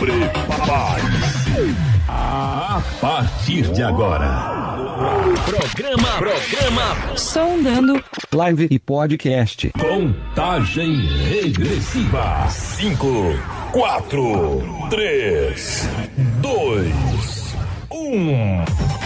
Prepare-se. A partir de agora. Programa, programa. Sondando. Live e podcast. Contagem regressiva. 5, 4, 3, 2, 1.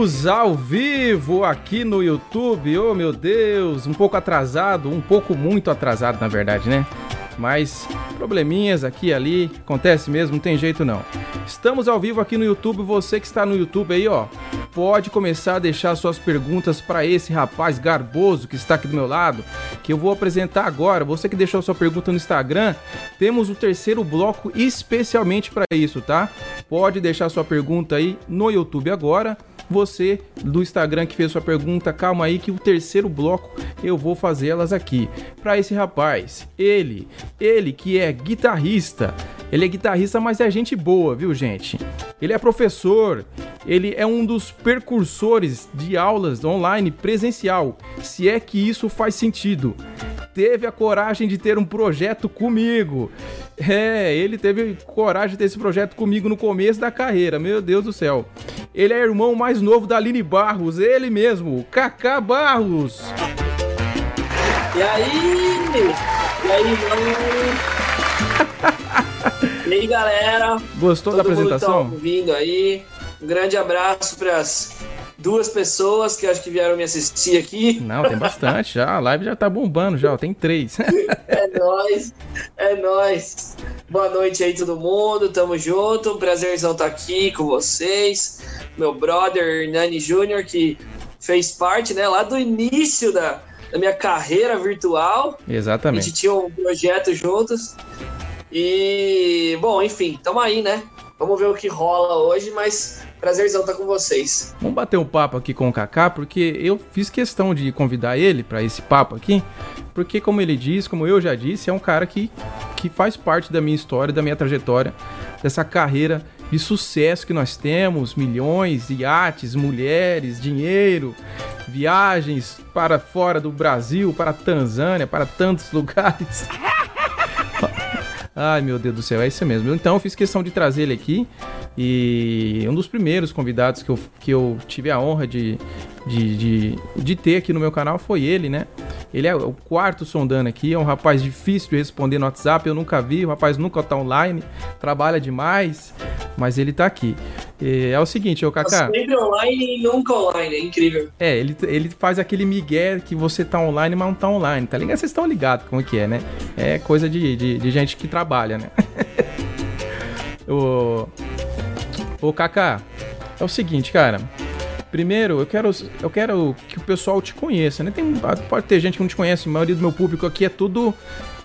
Estamos ao vivo aqui no YouTube. Oh, meu Deus, um pouco atrasado, um pouco muito atrasado, na verdade, né? Mas probleminhas aqui e ali, acontece mesmo, não tem jeito não. Estamos ao vivo aqui no YouTube, você que está no YouTube aí, ó, pode começar a deixar suas perguntas para esse rapaz garboso que está aqui do meu lado, que eu vou apresentar agora. Você que deixou sua pergunta no Instagram, temos o terceiro bloco especialmente para isso, tá? Pode deixar sua pergunta aí no YouTube agora você do Instagram que fez sua pergunta, calma aí que o terceiro bloco eu vou fazer elas aqui. Para esse rapaz, ele, ele que é guitarrista, ele é guitarrista, mas é gente boa, viu, gente? Ele é professor, ele é um dos precursores de aulas online presencial, se é que isso faz sentido. Teve a coragem de ter um projeto comigo. É, ele teve coragem de ter esse projeto comigo no começo da carreira, meu Deus do céu. Ele é irmão mais novo da Aline Barros, ele mesmo, Kaká Barros. E aí? E aí, mano? e aí, galera? Gostou Todo da apresentação? Mundo tá ouvindo aí. Um grande abraço para as duas pessoas que acho que vieram me assistir aqui. Não, tem bastante já. A live já tá bombando já, tem três. é nóis, é nóis. Boa noite aí, todo mundo. Tamo junto. Prazerzão estar aqui com vocês. Meu brother Hernani Júnior, que fez parte, né, lá do início da, da minha carreira virtual. Exatamente. A gente tinha um projeto juntos. E, bom, enfim, tamo aí, né? Vamos ver o que rola hoje, mas prazerzão estar com vocês. Vamos bater um papo aqui com o Kaká, porque eu fiz questão de convidar ele para esse papo aqui, porque como ele diz, como eu já disse, é um cara que, que faz parte da minha história, da minha trajetória, dessa carreira de sucesso que nós temos, milhões, iates, mulheres, dinheiro, viagens para fora do Brasil, para Tanzânia, para tantos lugares. Ai, meu Deus do céu, é isso mesmo. Então eu fiz questão de trazer ele aqui e um dos primeiros convidados que eu, que eu tive a honra de, de, de, de ter aqui no meu canal foi ele, né? Ele é o quarto sondando aqui, é um rapaz difícil de responder no WhatsApp, eu nunca vi, o rapaz nunca tá online, trabalha demais, mas ele tá aqui. É, é o seguinte, ô Kaká. Sempre online e nunca online, é incrível. É, ele, ele faz aquele migué que você tá online, mas não tá online, tá ligado? Vocês estão ligados como que é, né? É coisa de, de, de gente que trabalha, né? o, ô Kaká, é o seguinte, cara. Primeiro, eu quero, eu quero que o pessoal te conheça, né? Tem, pode ter gente que não te conhece, a maioria do meu público aqui é tudo.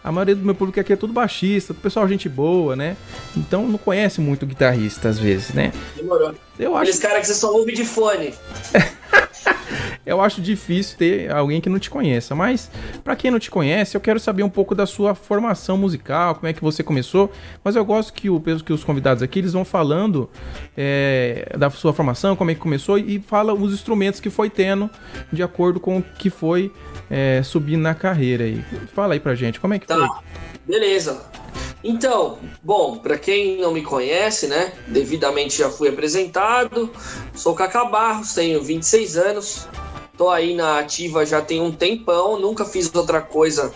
A maioria do meu público aqui é tudo baixista, pessoal gente boa, né? Então não conhece muito guitarrista às vezes, né? Demorou. Eu acho. Aqueles caras que você só ouve de fone. eu acho difícil ter alguém que não te conheça, mas para quem não te conhece, eu quero saber um pouco da sua formação musical, como é que você começou. Mas eu gosto que, o, que os convidados aqui eles vão falando é, da sua formação, como é que começou e fala os instrumentos que foi tendo de acordo com o que foi é, subindo na carreira aí. Fala aí pra gente, como é que tá. foi? Beleza. Então, bom, para quem não me conhece, né, devidamente já fui apresentado, sou Cacá Barros, tenho 26 anos, tô aí na ativa já tem um tempão, nunca fiz outra coisa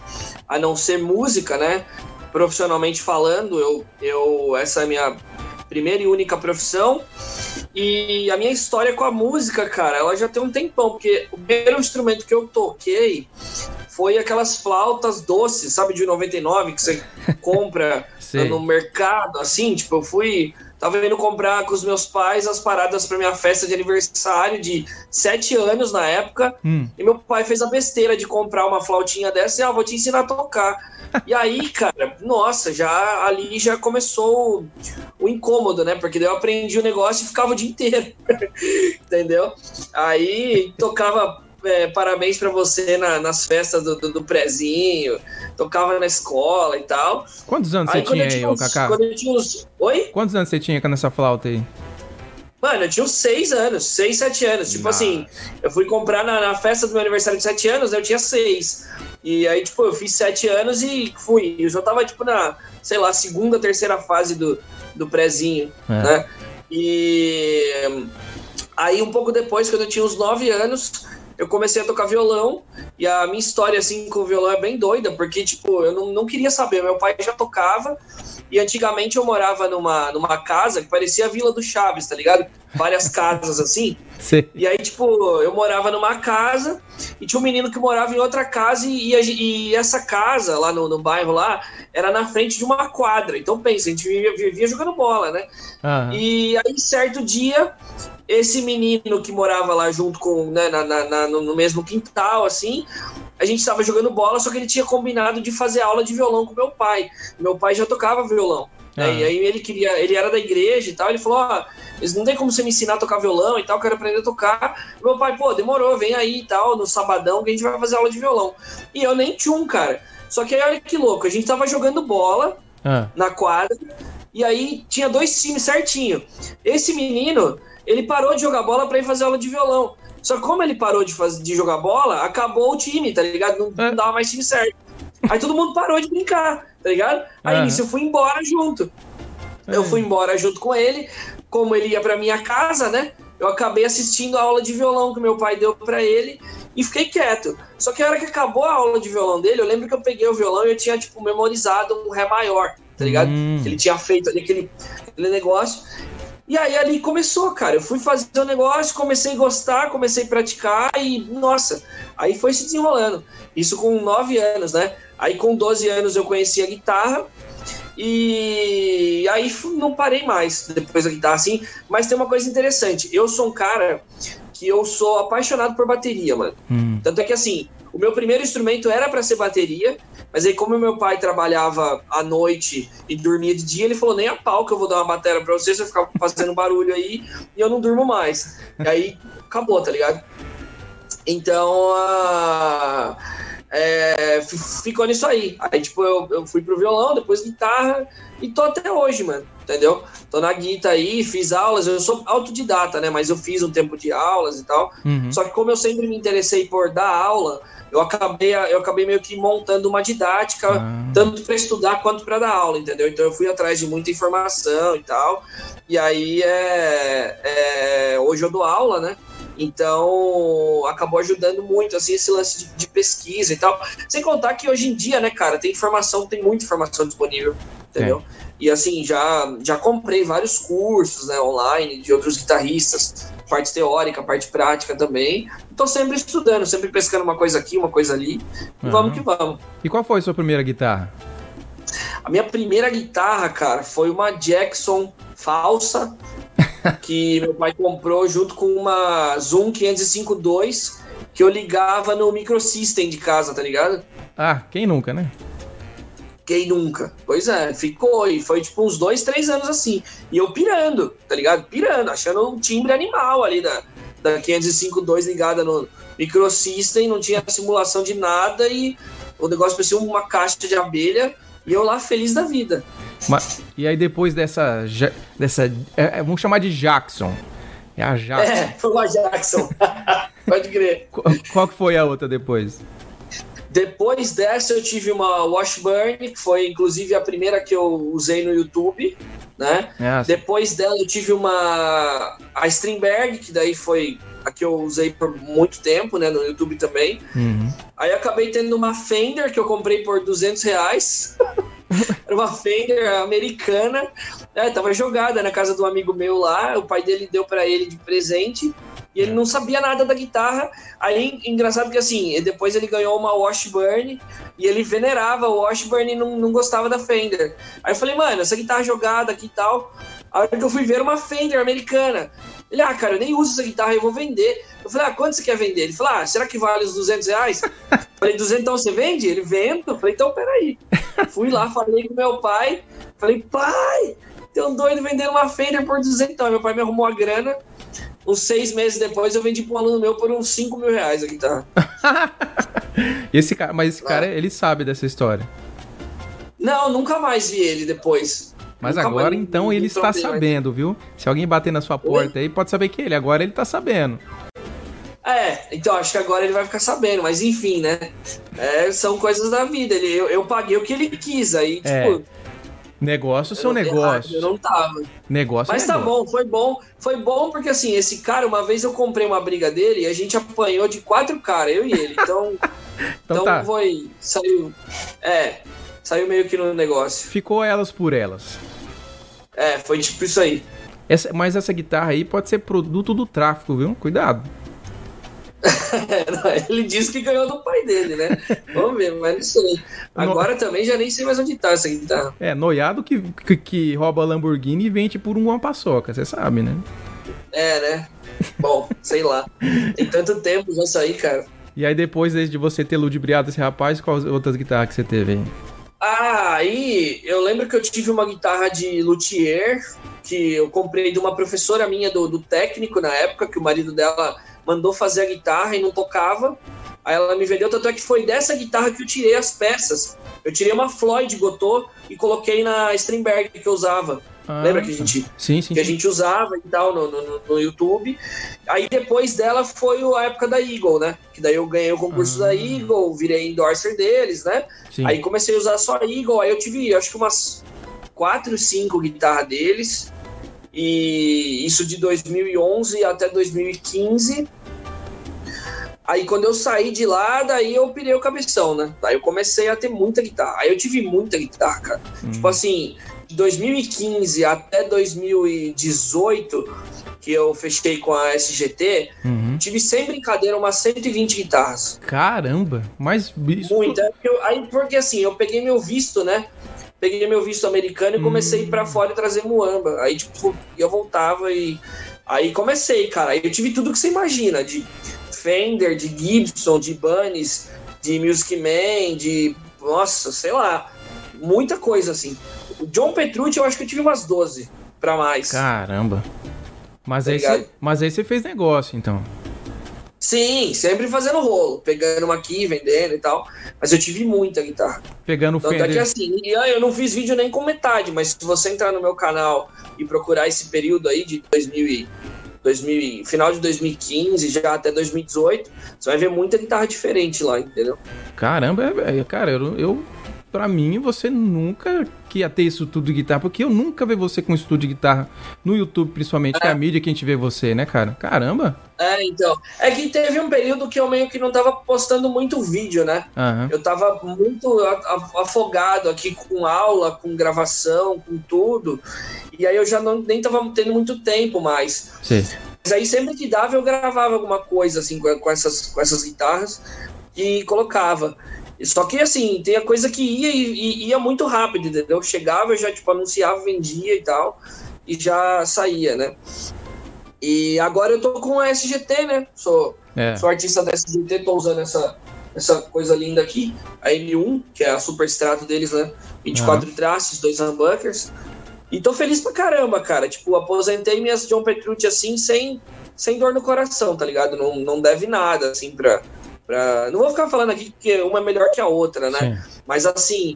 a não ser música, né, profissionalmente falando, eu, eu essa é a minha primeira e única profissão, e a minha história com a música, cara, ela já tem um tempão, porque o primeiro instrumento que eu toquei foi aquelas flautas doces, sabe, de 99, que você compra no mercado, assim, tipo, eu fui Tava indo comprar com os meus pais as paradas para minha festa de aniversário de sete anos na época. Hum. E meu pai fez a besteira de comprar uma flautinha dessa e, ah, vou te ensinar a tocar. e aí, cara, nossa, já ali já começou o, o incômodo, né? Porque daí eu aprendi o negócio e ficava o dia inteiro. Entendeu? Aí tocava é, parabéns para você na, nas festas do, do, do, prezinho, tocava na escola e tal. Quantos anos aí, você tinha aí, uns, Kaká? Quando eu tinha uns... Oi? Quantos anos você tinha com essa flauta aí? Mano, eu tinha uns seis anos, seis, sete anos. Tipo Nossa. assim, eu fui comprar na, na, festa do meu aniversário de sete anos, eu tinha seis. E aí, tipo, eu fiz sete anos e fui. Eu já tava, tipo, na, sei lá, segunda, terceira fase do, do prezinho, é. né? E aí, um pouco depois, quando eu tinha uns nove anos, eu comecei a tocar violão e a minha história assim com o violão é bem doida, porque tipo, eu não, não queria saber, meu pai já tocava e antigamente eu morava numa, numa casa que parecia a Vila do Chaves, tá ligado? Várias casas assim. Sim. E aí, tipo, eu morava numa casa e tinha um menino que morava em outra casa e, e, e essa casa lá no, no, bairro lá era na frente de uma quadra. Então pensa, a gente vivia, vivia jogando bola, né? Uhum. E aí, certo dia, esse menino que morava lá junto com, né, na, na, no mesmo quintal, assim, a gente estava jogando bola, só que ele tinha combinado de fazer aula de violão com meu pai. Meu pai já tocava violão. Né? Ah. E aí ele queria, ele era da igreja e tal, ele falou, ó, oh, não tem como você me ensinar a tocar violão e tal, quero aprender a tocar. Meu pai, pô, demorou, vem aí e tal, no sabadão que a gente vai fazer aula de violão. E eu nem tinha um, cara. Só que aí olha que louco, a gente tava jogando bola ah. na quadra, e aí tinha dois times certinho. Esse menino, ele parou de jogar bola para ir fazer aula de violão. Só que como ele parou de, fazer, de jogar bola, acabou o time, tá ligado? Não, não é. dava mais time certo. Aí todo mundo parou de brincar, tá ligado? Aí uhum. nisso eu fui embora junto. Eu fui embora junto com ele. Como ele ia pra minha casa, né? Eu acabei assistindo a aula de violão que meu pai deu para ele e fiquei quieto. Só que a hora que acabou a aula de violão dele, eu lembro que eu peguei o violão e eu tinha, tipo, memorizado um Ré maior, tá ligado? Hum. Que ele tinha feito ali aquele, aquele negócio. E aí ali começou, cara. Eu fui fazer o um negócio, comecei a gostar, comecei a praticar e, nossa, aí foi se desenrolando. Isso com 9 anos, né? Aí com 12 anos eu conheci a guitarra e aí não parei mais depois da guitarra, assim. Mas tem uma coisa interessante. Eu sou um cara que eu sou apaixonado por bateria, mano. Hum. Tanto é que assim, o meu primeiro instrumento era para ser bateria, mas aí, como meu pai trabalhava à noite e dormia de dia, ele falou: nem a pau que eu vou dar uma bateria pra você, você ficar fazendo barulho aí e eu não durmo mais. E aí acabou, tá ligado? Então, uh, é, ficou nisso aí. Aí, tipo, eu, eu fui pro violão, depois guitarra e tô até hoje, mano. Entendeu? Tô na guitarra aí, fiz aulas, eu sou autodidata, né? Mas eu fiz um tempo de aulas e tal. Uhum. Só que como eu sempre me interessei por dar aula, eu acabei, eu acabei meio que montando uma didática, ah. tanto para estudar quanto para dar aula, entendeu? Então eu fui atrás de muita informação e tal. E aí é, é hoje eu dou aula, né? Então, acabou ajudando muito, assim, esse lance de, de, pesquisa e tal. Sem contar que hoje em dia, né, cara, tem informação, tem muita informação disponível, entendeu? É. E assim, já, já comprei vários cursos né, online de outros guitarristas, parte teórica, parte prática também. Estou sempre estudando, sempre pescando uma coisa aqui, uma coisa ali. E uhum. vamos que vamos. E qual foi a sua primeira guitarra? A minha primeira guitarra, cara, foi uma Jackson falsa que meu pai comprou junto com uma Zoom 505.2 que eu ligava no microsystem de casa, tá ligado? Ah, quem nunca, né? Quem nunca? Pois é, ficou e foi tipo uns dois, três anos assim. E eu pirando, tá ligado? Pirando, achando um timbre animal ali da, da 505.2 ligada no microsystem, não tinha simulação de nada e o negócio parecia uma caixa de abelha e eu lá feliz da vida. Mas, e aí depois dessa, dessa é, é, vamos chamar de Jackson. É a Jackson. É, foi uma Jackson. Pode crer. Qual, qual que foi a outra depois? Depois dessa eu tive uma Washburn, que foi inclusive a primeira que eu usei no YouTube, né? É, Depois dela eu tive uma a Strindberg, que daí foi a que eu usei por muito tempo, né, no YouTube também. Uhum. Aí acabei tendo uma Fender que eu comprei por 200 reais. Era uma Fender americana. É, tava jogada na casa do amigo meu lá. O pai dele deu para ele de presente. E ele não sabia nada da guitarra. Aí, engraçado que assim, depois ele ganhou uma Washburn e ele venerava o Washburn e não, não gostava da Fender. Aí eu falei, mano, essa guitarra jogada aqui e tal. A hora que eu fui ver uma Fender americana. Ele, ah, cara, eu nem uso essa guitarra, eu vou vender. Eu falei, ah, quanto você quer vender? Ele falou, ah, será que vale os 200 reais? falei, 200 então você vende? Ele, vende. Eu falei, então peraí. Fui lá, falei com meu pai. Falei, pai, tem um doido vendendo uma Fender por 200. Então, meu pai me arrumou a grana. Uns seis meses depois, eu vendi para um aluno meu por uns 5 mil reais a guitarra. esse cara, mas esse cara, ele sabe dessa história. Não, nunca mais vi ele depois. Mas nunca agora, então, ele está sabendo, viu? Se alguém bater na sua porta Oi? aí, pode saber que ele. Agora ele está sabendo. É, então acho que agora ele vai ficar sabendo, mas enfim, né? É, são coisas da vida. Ele, eu, eu paguei o que ele quis, aí, é. tipo. Negócio são negócios. Eu não tava. Negócio Mas é tá negócio. bom, foi bom. Foi bom porque assim, esse cara, uma vez eu comprei uma briga dele e a gente apanhou de quatro caras, eu e ele. Então. então, então tá. foi. Saiu. É. Saiu meio que no negócio. Ficou elas por elas. É, foi tipo isso aí. Essa, mas essa guitarra aí pode ser produto do tráfico, viu? Cuidado. ele disse que ganhou do pai dele, né? Vamos ver, mas não sei. Agora no... também já nem sei mais onde tá essa guitarra. É, noiado que, que, que rouba Lamborghini e vende por uma paçoca, você sabe, né? É, né? Bom, sei lá. Tem tanto tempo já sair, cara. E aí depois de você ter ludibriado esse rapaz, quais outras guitarras que você teve aí? Ah, aí eu lembro que eu tive uma guitarra de luthier que eu comprei de uma professora minha do, do técnico na época, que o marido dela mandou fazer a guitarra e não tocava. Aí ela me vendeu, tanto é que foi dessa guitarra que eu tirei as peças. Eu tirei uma Floyd Gotô e coloquei na Stringberg que eu usava. Ah, Lembra que a gente, sim, sim, que a gente usava e tal no, no, no, YouTube. Aí depois dela foi a época da Eagle, né? Que daí eu ganhei o concurso ah. da Eagle, virei endorser deles, né? Sim. Aí comecei a usar só a Eagle. Aí eu tive, acho que umas quatro, cinco guitarras deles. E isso de 2011 até 2015. Aí quando eu saí de lá, daí eu pirei o cabeção, né? Daí eu comecei a ter muita guitarra. Aí eu tive muita guitarra, cara. Hum. Tipo assim, de 2015 até 2018, que eu fechei com a SGT, uhum. tive sem brincadeira umas 120 guitarras. Caramba, mas isso. Muita. É aí, porque assim, eu peguei meu visto, né? Peguei meu visto americano e comecei a ir pra hum. fora e trazer muamba. Aí, tipo, eu voltava e. Aí comecei, cara. Aí eu tive tudo que você imagina, de Fender, de Gibson, de Bunnies, de Music Man, de. Nossa, sei lá. Muita coisa assim. O John Petrucci, eu acho que eu tive umas 12 para mais. Caramba. Mas, tá aí você, mas aí você fez negócio, então. Sim, sempre fazendo rolo, pegando uma aqui, vendendo e tal. Mas eu tive muita guitarra. Pegando o Fender. É que assim, eu não fiz vídeo nem com metade, mas se você entrar no meu canal e procurar esse período aí de 2000 2000, final de 2015 já até 2018, você vai ver muita guitarra diferente lá, entendeu? Caramba, é, é, cara, eu, eu para mim você nunca que ia ter isso tudo de guitarra, porque eu nunca vi você com estudo de guitarra no YouTube, principalmente, é. que é a mídia que a gente vê você, né, cara? Caramba! É, então. É que teve um período que eu meio que não tava postando muito vídeo, né? Uhum. Eu tava muito afogado aqui com aula, com gravação, com tudo. E aí eu já não, nem tava tendo muito tempo mais. Sim. Mas aí sempre que dava eu gravava alguma coisa assim com essas, com essas guitarras e colocava. Só que assim, tem a coisa que ia e ia muito rápido, entendeu? Chegava, eu já tipo, anunciava, vendia e tal, e já saía, né? E agora eu tô com a SGT, né? Sou, é. sou artista da SGT, tô usando essa, essa coisa linda aqui, a M1, que é a super extrato deles, né? 24 uhum. traços, dois humbuckers. E tô feliz pra caramba, cara. Tipo, aposentei minhas John Petrucci assim, sem, sem dor no coração, tá ligado? Não, não deve nada, assim, pra, pra. Não vou ficar falando aqui que uma é melhor que a outra, né? Sim. Mas assim,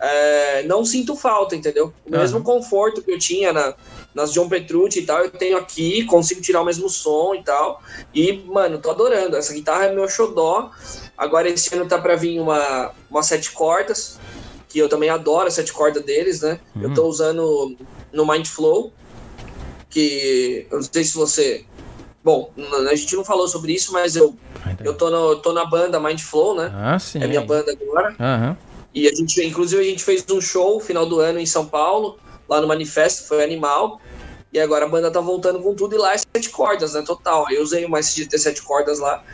é, não sinto falta, entendeu? O mesmo uhum. conforto que eu tinha na, nas John Petrucci e tal, eu tenho aqui, consigo tirar o mesmo som e tal. E, mano, tô adorando. Essa guitarra é meu xodó. Agora esse ano tá pra vir uma, uma sete cordas que eu também adoro a sete cordas deles, né? Uhum. Eu tô usando no Mindflow, que eu não sei se você. Bom, a gente não falou sobre isso, mas eu, eu tô, no, tô na banda Mindflow, né? Ah, sim. É minha banda agora. Uhum. E a gente, inclusive, a gente fez um show final do ano em São Paulo, lá no Manifesto, foi animal. E agora a banda tá voltando com tudo e lá é sete cordas, né? Total. Eu usei uma SGT sete cordas lá.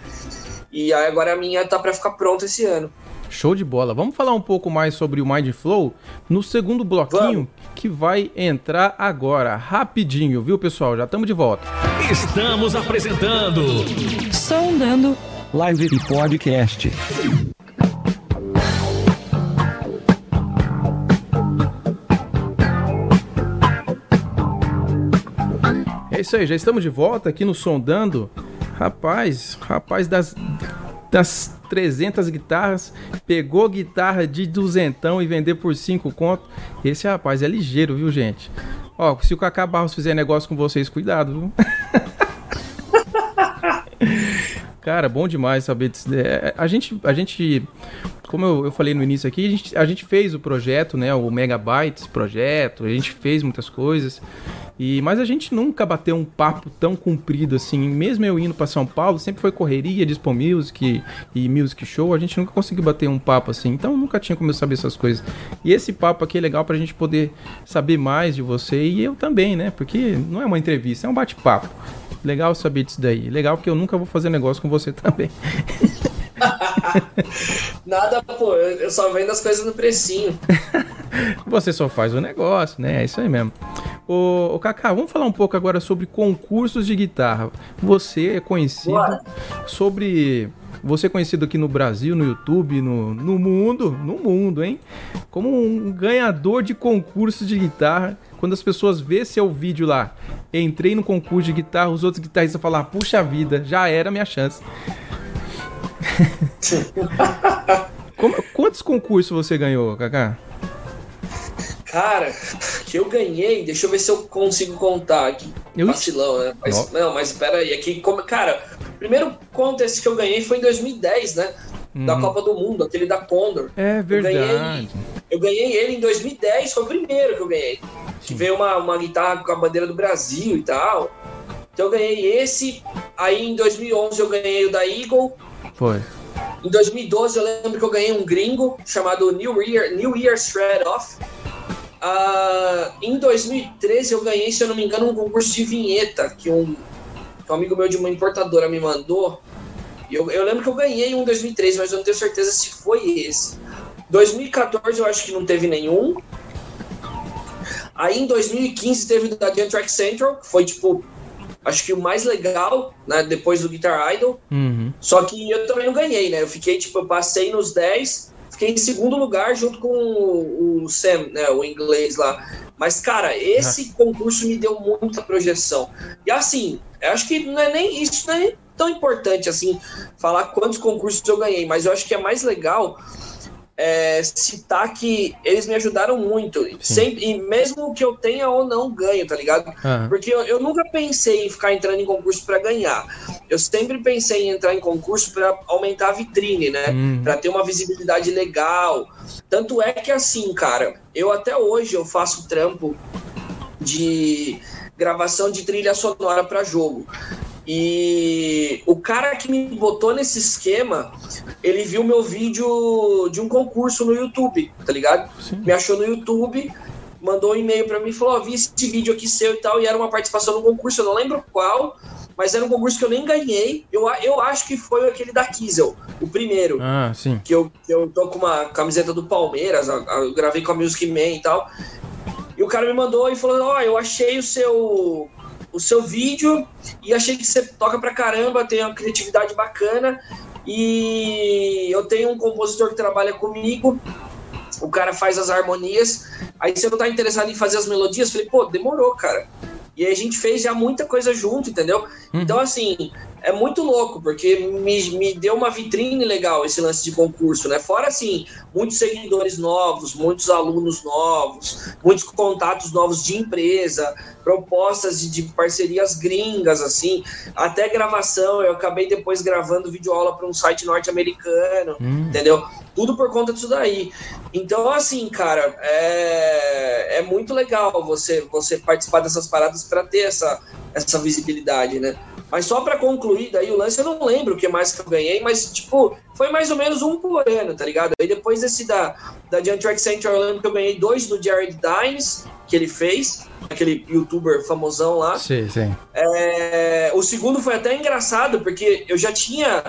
E aí agora a minha tá para ficar pronta esse ano. Show de bola. Vamos falar um pouco mais sobre o Mind Flow no segundo bloquinho Vamos. que vai entrar agora, rapidinho, viu, pessoal? Já estamos de volta. Estamos apresentando Sondando Live e Podcast. É isso aí, já estamos de volta aqui no Sondando. Rapaz, rapaz das, das 300 guitarras, pegou guitarra de duzentão e vender por 5 conto. Esse rapaz é ligeiro, viu, gente? Ó, se o Cacá Barros fizer negócio com vocês, cuidado, viu? Cara, bom demais saber disso. É, a gente, a gente como eu, eu falei no início aqui, a gente, a gente fez o projeto, né? O Megabytes projeto, a gente fez muitas coisas. E, mas a gente nunca bateu um papo tão comprido assim. Mesmo eu indo para São Paulo, sempre foi correria, Dispo Music e, Music Show. A gente nunca conseguiu bater um papo assim. Então nunca tinha como eu saber essas coisas. E esse papo aqui é legal pra gente poder saber mais de você e eu também, né? Porque não é uma entrevista, é um bate-papo. Legal saber disso daí. Legal porque eu nunca vou fazer negócio com você também. Nada, pô, eu só vendo as coisas no precinho. Você só faz o negócio, né? É isso aí mesmo. Ô, ô Kaká, vamos falar um pouco agora sobre concursos de guitarra. Você é conhecido Bora. sobre. Você é conhecido aqui no Brasil, no YouTube, no, no mundo, no mundo, hein? Como um ganhador de concursos de guitarra. Quando as pessoas vê seu vídeo lá, entrei no concurso de guitarra, os outros guitarristas falam, puxa vida, já era minha chance. Como- quantos concursos você ganhou, Kaká? Cara, que eu ganhei, deixa eu ver se eu consigo contar aqui. Eu- Vacilão, né? Mas, não, mas aqui, como, cara, o primeiro contest que eu ganhei foi em 2010, né? Da Uhum. Copa do Mundo, aquele da Condor. É verdade. ganhei- Eu ganhei ele em 2010, foi o primeiro que eu ganhei. Que veio uma, uma guitarra com a bandeira do Brasil e tal. Então eu ganhei esse. Aí em 2011 eu ganhei o da Eagle. Foi. Em 2012 eu lembro que eu ganhei um gringo chamado New Year, New Year Shred Off. Ah, em 2013 eu ganhei, se eu não me engano, um concurso de vinheta que um, que um amigo meu de uma importadora me mandou. Eu, eu lembro que eu ganhei um em 2013, mas eu não tenho certeza se foi esse. 2014 eu acho que não teve nenhum. Aí em 2015 teve o da Jam Track Central, que foi tipo, acho que o mais legal, né, depois do Guitar Idol. Uhum. Só que eu também não ganhei, né? Eu fiquei, tipo, eu passei nos 10, fiquei em segundo lugar junto com o, o Sam, né? O inglês lá. Mas, cara, esse concurso me deu muita projeção. E assim, eu acho que não é nem isso, não é tão importante assim, falar quantos concursos eu ganhei, mas eu acho que é mais legal é, citar que eles me ajudaram muito. Sempre, e mesmo que eu tenha ou não ganho, tá ligado? Aham. Porque eu, eu nunca pensei em ficar entrando em concurso para ganhar. Eu sempre pensei em entrar em concurso para aumentar a vitrine, né? Uhum. Para ter uma visibilidade legal. Tanto é que assim, cara, eu até hoje eu faço trampo de gravação de trilha sonora para jogo. E o cara que me botou nesse esquema, ele viu meu vídeo de um concurso no YouTube, tá ligado? Sim. Me achou no YouTube, mandou um e-mail pra mim e falou: Ó, vi esse vídeo aqui seu e tal, e era uma participação no concurso, eu não lembro qual, mas era um concurso que eu nem ganhei. Eu, eu acho que foi aquele da Kiesel, o primeiro Ah, sim. que eu, que eu tô com uma camiseta do Palmeiras, eu gravei com a Music Man e tal. E o cara me mandou e falou: Ó, eu achei o seu o seu vídeo e achei que você toca pra caramba, tem uma criatividade bacana. E eu tenho um compositor que trabalha comigo. O cara faz as harmonias. Aí você não tá interessado em fazer as melodias? Falei, pô, demorou, cara. E aí a gente fez já muita coisa junto, entendeu? Então, assim, é muito louco, porque me, me deu uma vitrine legal esse lance de concurso, né? Fora, assim, muitos seguidores novos, muitos alunos novos, muitos contatos novos de empresa, propostas de, de parcerias gringas, assim, até gravação. Eu acabei depois gravando videoaula para um site norte-americano, Hum. entendeu? Tudo por conta disso daí. Então, assim, cara, é, é muito legal você, você participar dessas paradas para ter essa, essa visibilidade, né? Mas só para concluir, daí o lance eu não lembro o que mais que eu ganhei, mas tipo, foi mais ou menos um por ano, tá ligado? Aí depois desse da, da Giant Track Center, eu lembro que eu ganhei dois do Jared Dines, que ele fez, aquele youtuber famosão lá. Sim, sim. É, o segundo foi até engraçado, porque eu já tinha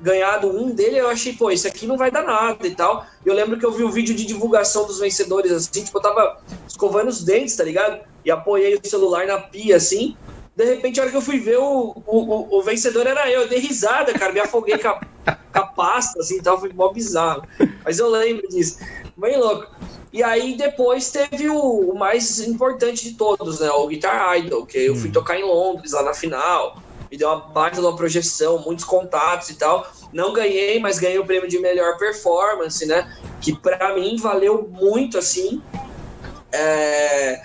ganhado um dele, eu achei, pô, esse aqui não vai dar nada e tal. Eu lembro que eu vi um vídeo de divulgação dos vencedores, assim, tipo, eu tava escovando os dentes, tá ligado? E apoiei o celular na pia, assim. De repente, a hora que eu fui ver, o, o, o vencedor era eu. Eu dei risada, cara. Me afoguei com a, com a pasta, assim, tal. Foi mó bizarro. Mas eu lembro disso. Bem louco. E aí, depois, teve o, o mais importante de todos, né? O Guitar Idol, que eu fui Hum. tocar em Londres, lá na final. Me deu uma baita de uma projeção, muitos contatos e tal. Não ganhei, mas ganhei o prêmio de melhor performance, né? Que pra mim valeu muito, assim. É...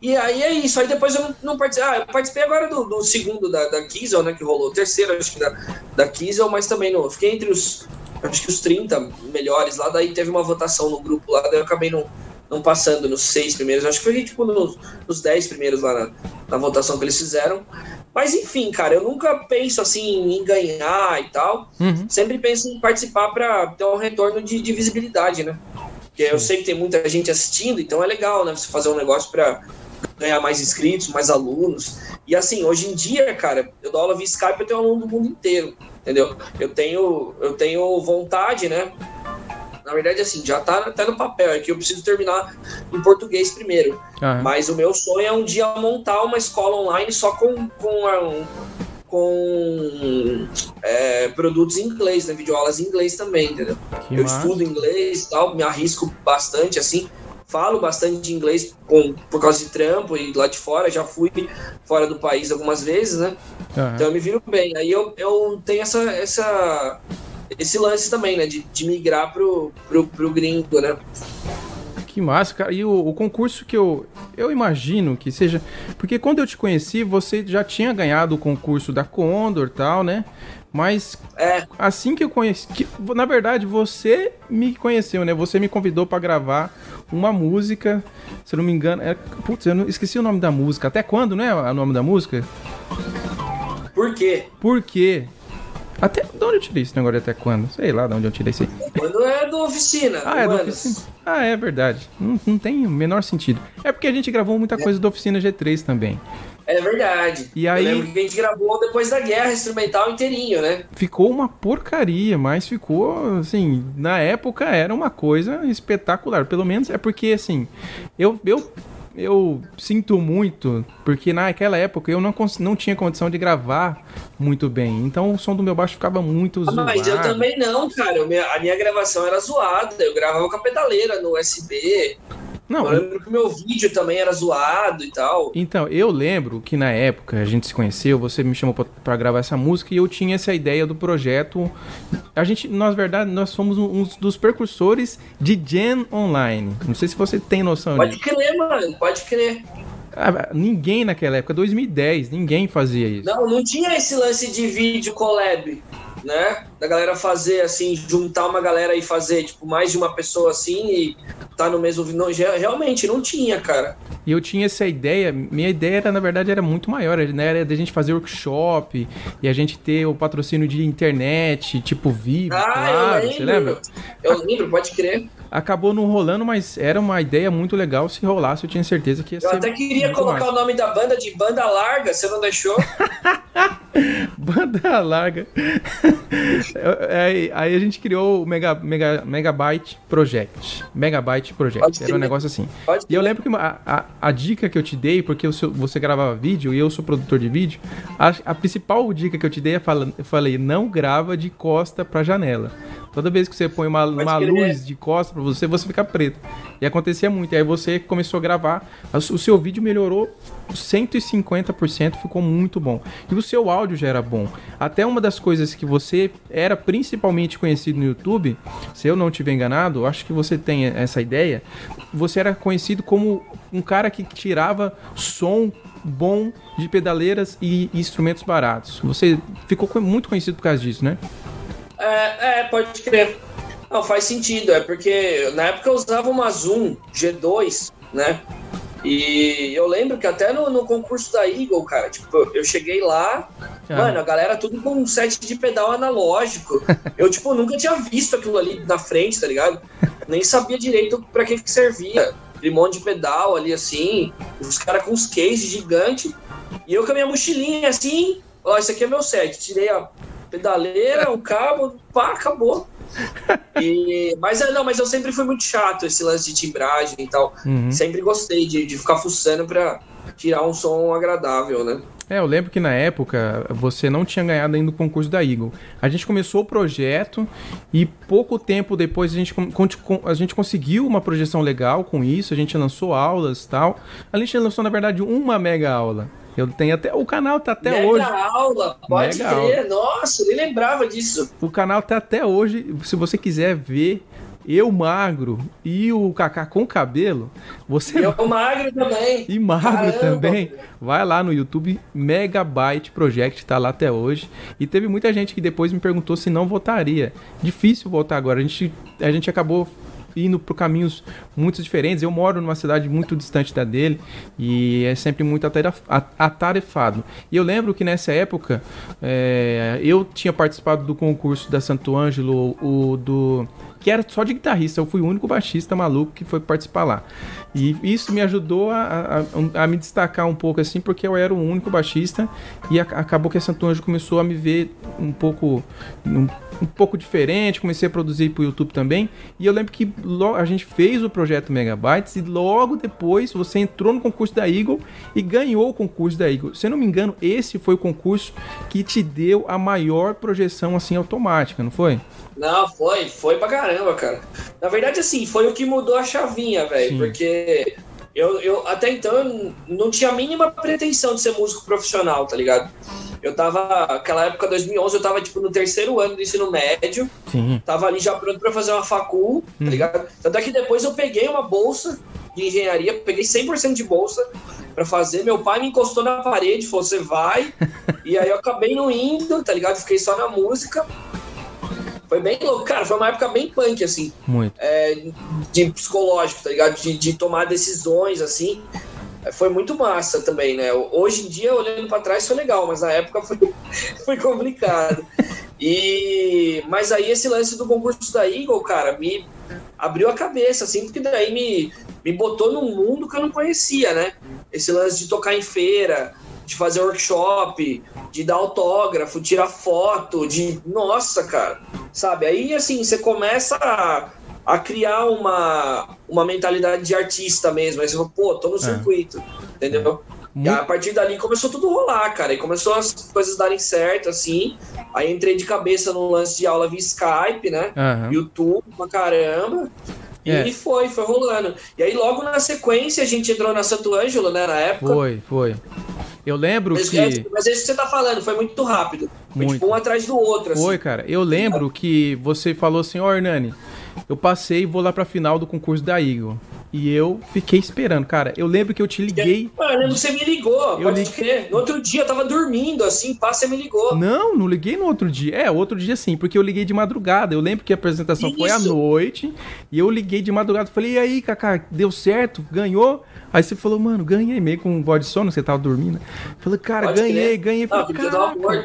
E aí é isso. Aí depois eu não, não participei. Ah, eu participei agora do, do segundo da, da Kiesel, né? Que rolou. O terceiro, acho que da, da Kiesel, mas também não. Fiquei entre os. Acho que os 30 melhores lá. Daí teve uma votação no grupo lá. Daí eu acabei não, não passando nos seis primeiros. Acho que foi tipo nos, nos 10 primeiros lá na, na votação que eles fizeram. Mas enfim, cara, eu nunca penso assim em ganhar e tal. Uhum. Sempre penso em participar para ter um retorno de, de visibilidade, né? Porque eu sei que tem muita gente assistindo, então é legal, né? Você fazer um negócio para ganhar mais inscritos, mais alunos. E assim, hoje em dia, cara, eu dou aula via Skype, eu tenho aluno do mundo inteiro, entendeu? Eu tenho, eu tenho vontade, né? Na verdade, assim, já tá até no papel, é que eu preciso terminar em português primeiro. Ah, Mas o meu sonho é um dia montar uma escola online só com, com, a- um- com é, produtos em inglês, né? Videoaulas em inglês também, entendeu? que eu massa. estudo inglês e tal, me arrisco bastante, assim. Falo bastante de inglês com, por causa de trampo e lá de fora. Já fui fora do país algumas vezes, né? Aham. Então eu me viro bem. Aí eu, eu tenho essa, essa, esse lance também, né? De, de migrar pro, pro, pro gringo, né? Que massa, cara. E o, o concurso que eu. Eu imagino que seja. Porque quando eu te conheci, você já tinha ganhado o concurso da Condor e tal, né? Mas É, assim que eu conheci. que- na verdade, você me conheceu, né? Você me convidou pra gravar uma música. Se eu não me engano. É, putz, eu não, esqueci o nome da música. Até quando, né? O nome da música? por quê? Por quê? Até. De onde eu tirei esse negócio de até quando? Sei lá de onde eu tirei isso aí. Quando é do oficina. Ah, é do oficina. Ah, é verdade. Não, não tem o menor sentido. É porque a gente gravou muita coisa da oficina G3 também. É verdade. E aí- Eu lembro que a gente gravou depois da guerra instrumental inteirinho, né? Ficou uma porcaria, mas ficou, assim, na época era uma coisa espetacular. Pelo menos é porque, assim, eu, eu, eu sinto muito, porque naquela época eu não, não tinha condição de gravar muito bem. Então o som do meu baixo ficava muito Ah, zoado. mas eu também não, cara. A minha gravação era zoada. Eu gravava com a pedaleira no USB. Não, Eu lembro que o meu vídeo também era zoado e tal. Então, eu lembro que na época a gente se conheceu, você me chamou pra- pra gravar essa música e eu tinha essa ideia do projeto. A gente, na verdade, nós fomos um- dos precursores de Gen Online. Não sei se você tem noção Pode disso. crer, mano. Pode crer. Ah, ninguém naquela época, 2010, ninguém fazia isso. Não, não tinha esse lance de vídeo collab, né? Da galera fazer assim, juntar uma galera e fazer, tipo, mais de uma pessoa assim e tá no mesmo. Não, realmente, não tinha, cara. E eu tinha essa ideia, minha ideia era, na verdade, era muito maior, né? Era da gente fazer workshop e a gente ter o patrocínio de internet, tipo Vivo, Ah, claro, eu você lembra? Eu lembro, pode crer. Acabou não rolando, mas era uma ideia muito legal. Se rolasse, eu tinha certeza que ia Eu ser. até queria colocar massa. o nome da banda de banda larga, você não deixou? Banda larga. aí, aí a gente criou o Mega, Mega, Megabyte Project. Megabyte Project. Era um negócio assim. E eu lembro que uma- a, a dica que eu te dei, porque eu sou- você gravava vídeo e eu sou produtor de vídeo, a, a principal dica que eu te dei é fala, eu falei, não grava de costa pra janela. Toda vez que você põe uma, uma luz de costa pra você, você fica preto. E acontecia muito. E aí você começou a gravar, o seu vídeo melhorou 150%, ficou muito bom. E o seu áudio já era bom. Até uma das coisas que você era principalmente conhecido no YouTube, se eu não tiver enganado, acho que você tem essa ideia, você era conhecido como um cara que tirava som bom de pedaleiras e instrumentos baratos. Você ficou co- muito conhecido por causa disso, né? É, é, pode crer. Não, faz sentido, é porque na época eu usava uma Zoom G2, né? E eu lembro que até no, no concurso da Eagle, cara, tipo, eu cheguei lá Ah. Mano, a galera tudo com um set de pedal analógico. Eu, tipo, nunca tinha visto aquilo ali na frente, tá ligado? Nem sabia direito pra que que servia. Aquele monte de pedal ali, assim. Os caras com uns cases gigantes. E eu com a minha mochilinha, assim. Ó, esse aqui é meu set. Tirei a pedaleira, o cabo, pá, acabou. E, mas é, não, mas eu sempre fui muito chato esse lance de timbragem e tal. Uhum. Sempre gostei de, de ficar fuçando pra tirar um som agradável, né? É, eu lembro que na época você não tinha ganhado ainda o concurso da Eagle. A gente começou o projeto e pouco tempo depois a gente, a gente conseguiu uma projeção legal com isso, a gente lançou aulas e tal. A gente lançou, na verdade, uma mega aula. Eu tenho até. O canal tá até Mega hoje. aula, pode Mega crer. Nossa, eu nem lembrava disso. O canal tá até hoje. Se você quiser ver eu magro e o Kaká com cabelo, você eu magro também. E magro Caramba. também. Vai lá no YouTube, Megabyte Project, tá lá até hoje. E teve muita gente que depois me perguntou se não votaria. Difícil votar agora. A gente, a gente acabou indo por caminhos muito diferentes. Eu moro numa cidade muito distante da dele e é sempre muito atarefado. E eu lembro que nessa época é, eu tinha participado do concurso da Santo Ângelo, o do que era só de guitarrista. Eu fui o único baixista maluco que foi participar lá. E isso me ajudou a, a- a me destacar um pouco assim, porque eu era o único baixista e a- acabou que a Santo Anjo começou a me ver um pouco um, um pouco diferente, comecei a produzir pro YouTube também. E eu lembro que a gente fez o projeto Megabytes e logo depois você entrou no concurso da Eagle e ganhou o concurso da Eagle. Se eu não me engano, esse foi o concurso que te deu a maior projeção assim automática, não foi? Não, foi, foi pra caramba, cara. Na verdade, assim, foi o que mudou a chavinha, velho. Sim. Porque eu, eu até então eu não tinha a mínima pretensão de ser músico profissional, tá ligado? Eu tava, aquela época, 2011, eu tava, tipo, no terceiro ano do ensino médio. Sim. Tava ali já pronto pra fazer uma facul, tá Hum. ligado? Tanto é que depois eu peguei uma bolsa de engenharia, peguei 100% de bolsa pra fazer. Meu pai me encostou na parede, falou, você vai. e aí eu acabei não indo, tá ligado? Fiquei só na música. Foi bem louco, cara. Foi uma época bem punk, assim, Muito. é, de psicológico, tá ligado? De, de tomar decisões, assim. É, Foi muito massa também, né? Hoje em dia, olhando pra trás, foi legal, mas na época foi, foi complicado. E, mas aí esse lance do concurso da Eagle, cara, me abriu a cabeça, assim, porque daí me, me botou num mundo que eu não conhecia, né? Esse lance de tocar em feira, de fazer workshop, de dar autógrafo, tirar foto, de. Nossa, cara. Sabe? Aí, assim, você começa a, a criar uma, uma mentalidade de artista mesmo. Aí você fala, pô, tô no circuito. Entendeu? E Muito- a partir dali começou tudo a rolar, cara. E começou as coisas darem certo, assim. Aí entrei de cabeça no lance de aula via Skype, né? Aham. YouTube pra caramba. E É. foi, foi rolando. E aí, logo na sequência, a gente entrou na Santo Ângelo, né, na época. Foi, foi. Eu lembro Mas, que. é, mas é isso que você tá falando, foi muito rápido. Foi Muito. tipo um atrás do outro, assim. Foi, cara. Eu lembro que você falou assim, ó, Hernani, eu passei e vou lá pra final do concurso da Eagle. E eu fiquei esperando, cara. Eu lembro que eu te liguei. Mano, você me ligou, Eu pode li- crer. No outro dia eu tava dormindo, assim, pá, você me ligou. Não, não liguei no outro dia. É, outro dia sim, porque eu liguei de madrugada. Eu lembro que a apresentação foi à Isso. noite. E eu liguei de madrugada. Falei, e aí, Kaká, deu certo? Ganhou? Aí você falou, mano, ganhei meio com voz de sono, você tava dormindo. Falei, cara, Pode ganhei, crer. ganhei. Não, Falei, eu.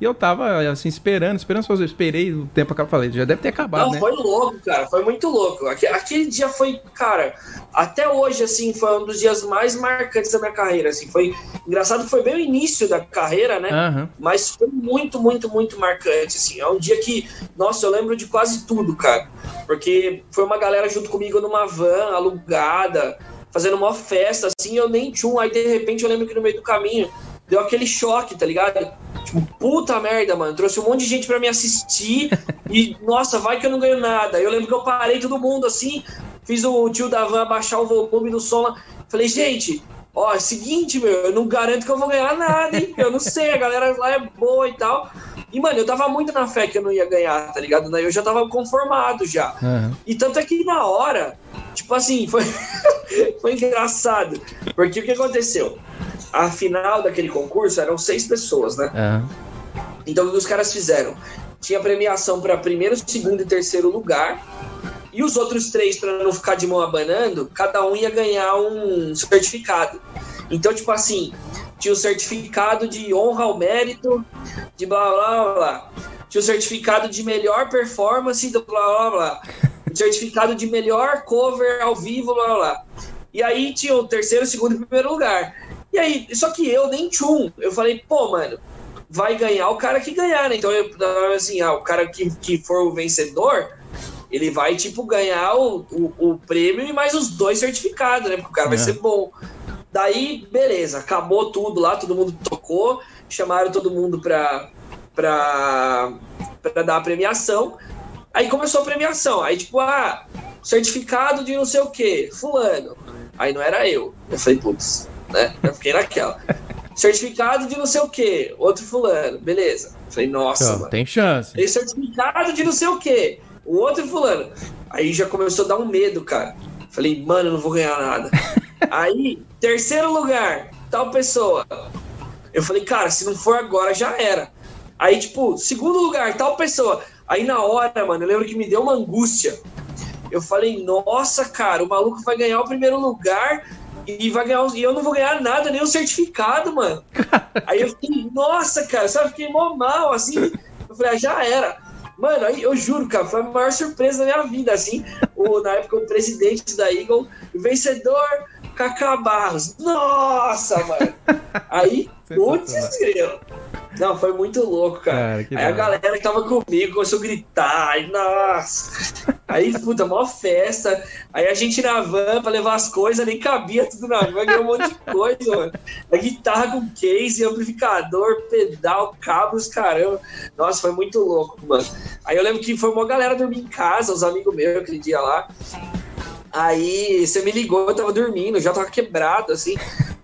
E eu tava, assim, esperando, esperando. Eu esperei o tempo acabar. Falei, já deve ter acabado, Não, né? foi louco, cara. Foi muito louco. Aque- Aquele dia foi, cara, até hoje, assim, foi um dos dias mais marcantes da minha carreira, assim. Foi engraçado foi bem o início da carreira, né? Aham. Mas foi muito, muito, muito marcante, assim. É um dia que, nossa, eu lembro de quase tudo, cara. Porque foi uma galera junto comigo numa van alugada, fazendo uma festa, assim, eu nem tinha um. Aí, de repente, eu lembro que no meio do caminho deu aquele choque, tá ligado? Tipo, puta merda, mano. Trouxe um monte de gente pra me assistir e, nossa, vai que eu não ganho nada. Eu lembro que eu parei todo mundo assim, fiz o tio da van abaixar o volume do som lá. Falei, gente, ó, é o seguinte, meu, eu não garanto que eu vou ganhar nada, hein? Eu não sei, a galera lá é boa e tal. E, mano, eu tava muito na fé que eu não ia ganhar, tá ligado? Eu já tava conformado já. Aham. E tanto é que na hora, tipo assim, foi, foi engraçado. Porque o que aconteceu? A final daquele concurso eram seis pessoas, né? Aham. Então o que os caras fizeram? Tinha premiação para primeiro, segundo e terceiro lugar. E os outros três, para não ficar de mão abanando, cada um ia ganhar um certificado. Então, tipo assim, tinha o certificado de honra ao mérito, de blá blá blá. Tinha o certificado de melhor performance, do blá blá blá. Certificado de melhor cover ao vivo, blá blá blá. E aí tinha o terceiro, segundo e primeiro lugar. E aí, só que eu nem tchum. Eu falei, pô, mano, vai ganhar o cara que ganhar, né? Então eu assim, ah, o cara que, que for o vencedor, ele vai, tipo, ganhar o, o, o prêmio e mais os dois certificados, né? Porque o cara vai É. ser bom. Daí, beleza, acabou tudo lá, todo mundo tocou, chamaram todo mundo pra, pra, pra dar a premiação. Aí começou a premiação. Aí, tipo, ah, certificado de não sei o quê, fulano. Aí não era eu. Eu falei, putz, né? Eu fiquei naquela. Certificado de não sei o quê, outro fulano, beleza. Falei, nossa, Então, mano. tem chance. Tem certificado de não sei o quê. O outro fulano. Aí já começou a dar um medo, cara. Falei, mano, eu não vou ganhar nada. Aí, terceiro lugar, tal pessoa. Eu falei, cara, se não for agora, já era. Aí, tipo, segundo lugar, tal pessoa. Aí na hora, mano, eu lembro que me deu uma angústia. Eu falei, nossa, cara, o maluco vai ganhar o primeiro lugar e vai ganhar e eu não vou ganhar nada, nem o certificado, mano. Aí eu fiquei, nossa, cara, sabe, fiquei mó mal, assim. Eu falei, ah, já era. Mano, aí eu juro, cara, foi a maior surpresa da minha vida, assim. O, na época, o presidente da Eagle, o vencedor, Cacá Barros. Nossa, mano. Aí, putz, grilo. Não, foi muito louco, cara. Cara, aí a galera que tava comigo começou a gritar, aí, nossa. Aí, puta, mó festa. Aí a gente na van pra levar as coisas, nem cabia tudo na van, ganhou um monte de coisa, mano. A guitarra com case, amplificador, pedal, cabos, caramba. Nossa, foi muito louco, mano. Aí eu lembro que foi uma galera dormir em casa, os amigos meus aquele dia lá. Aí você me ligou, eu tava dormindo, já tava quebrado, assim.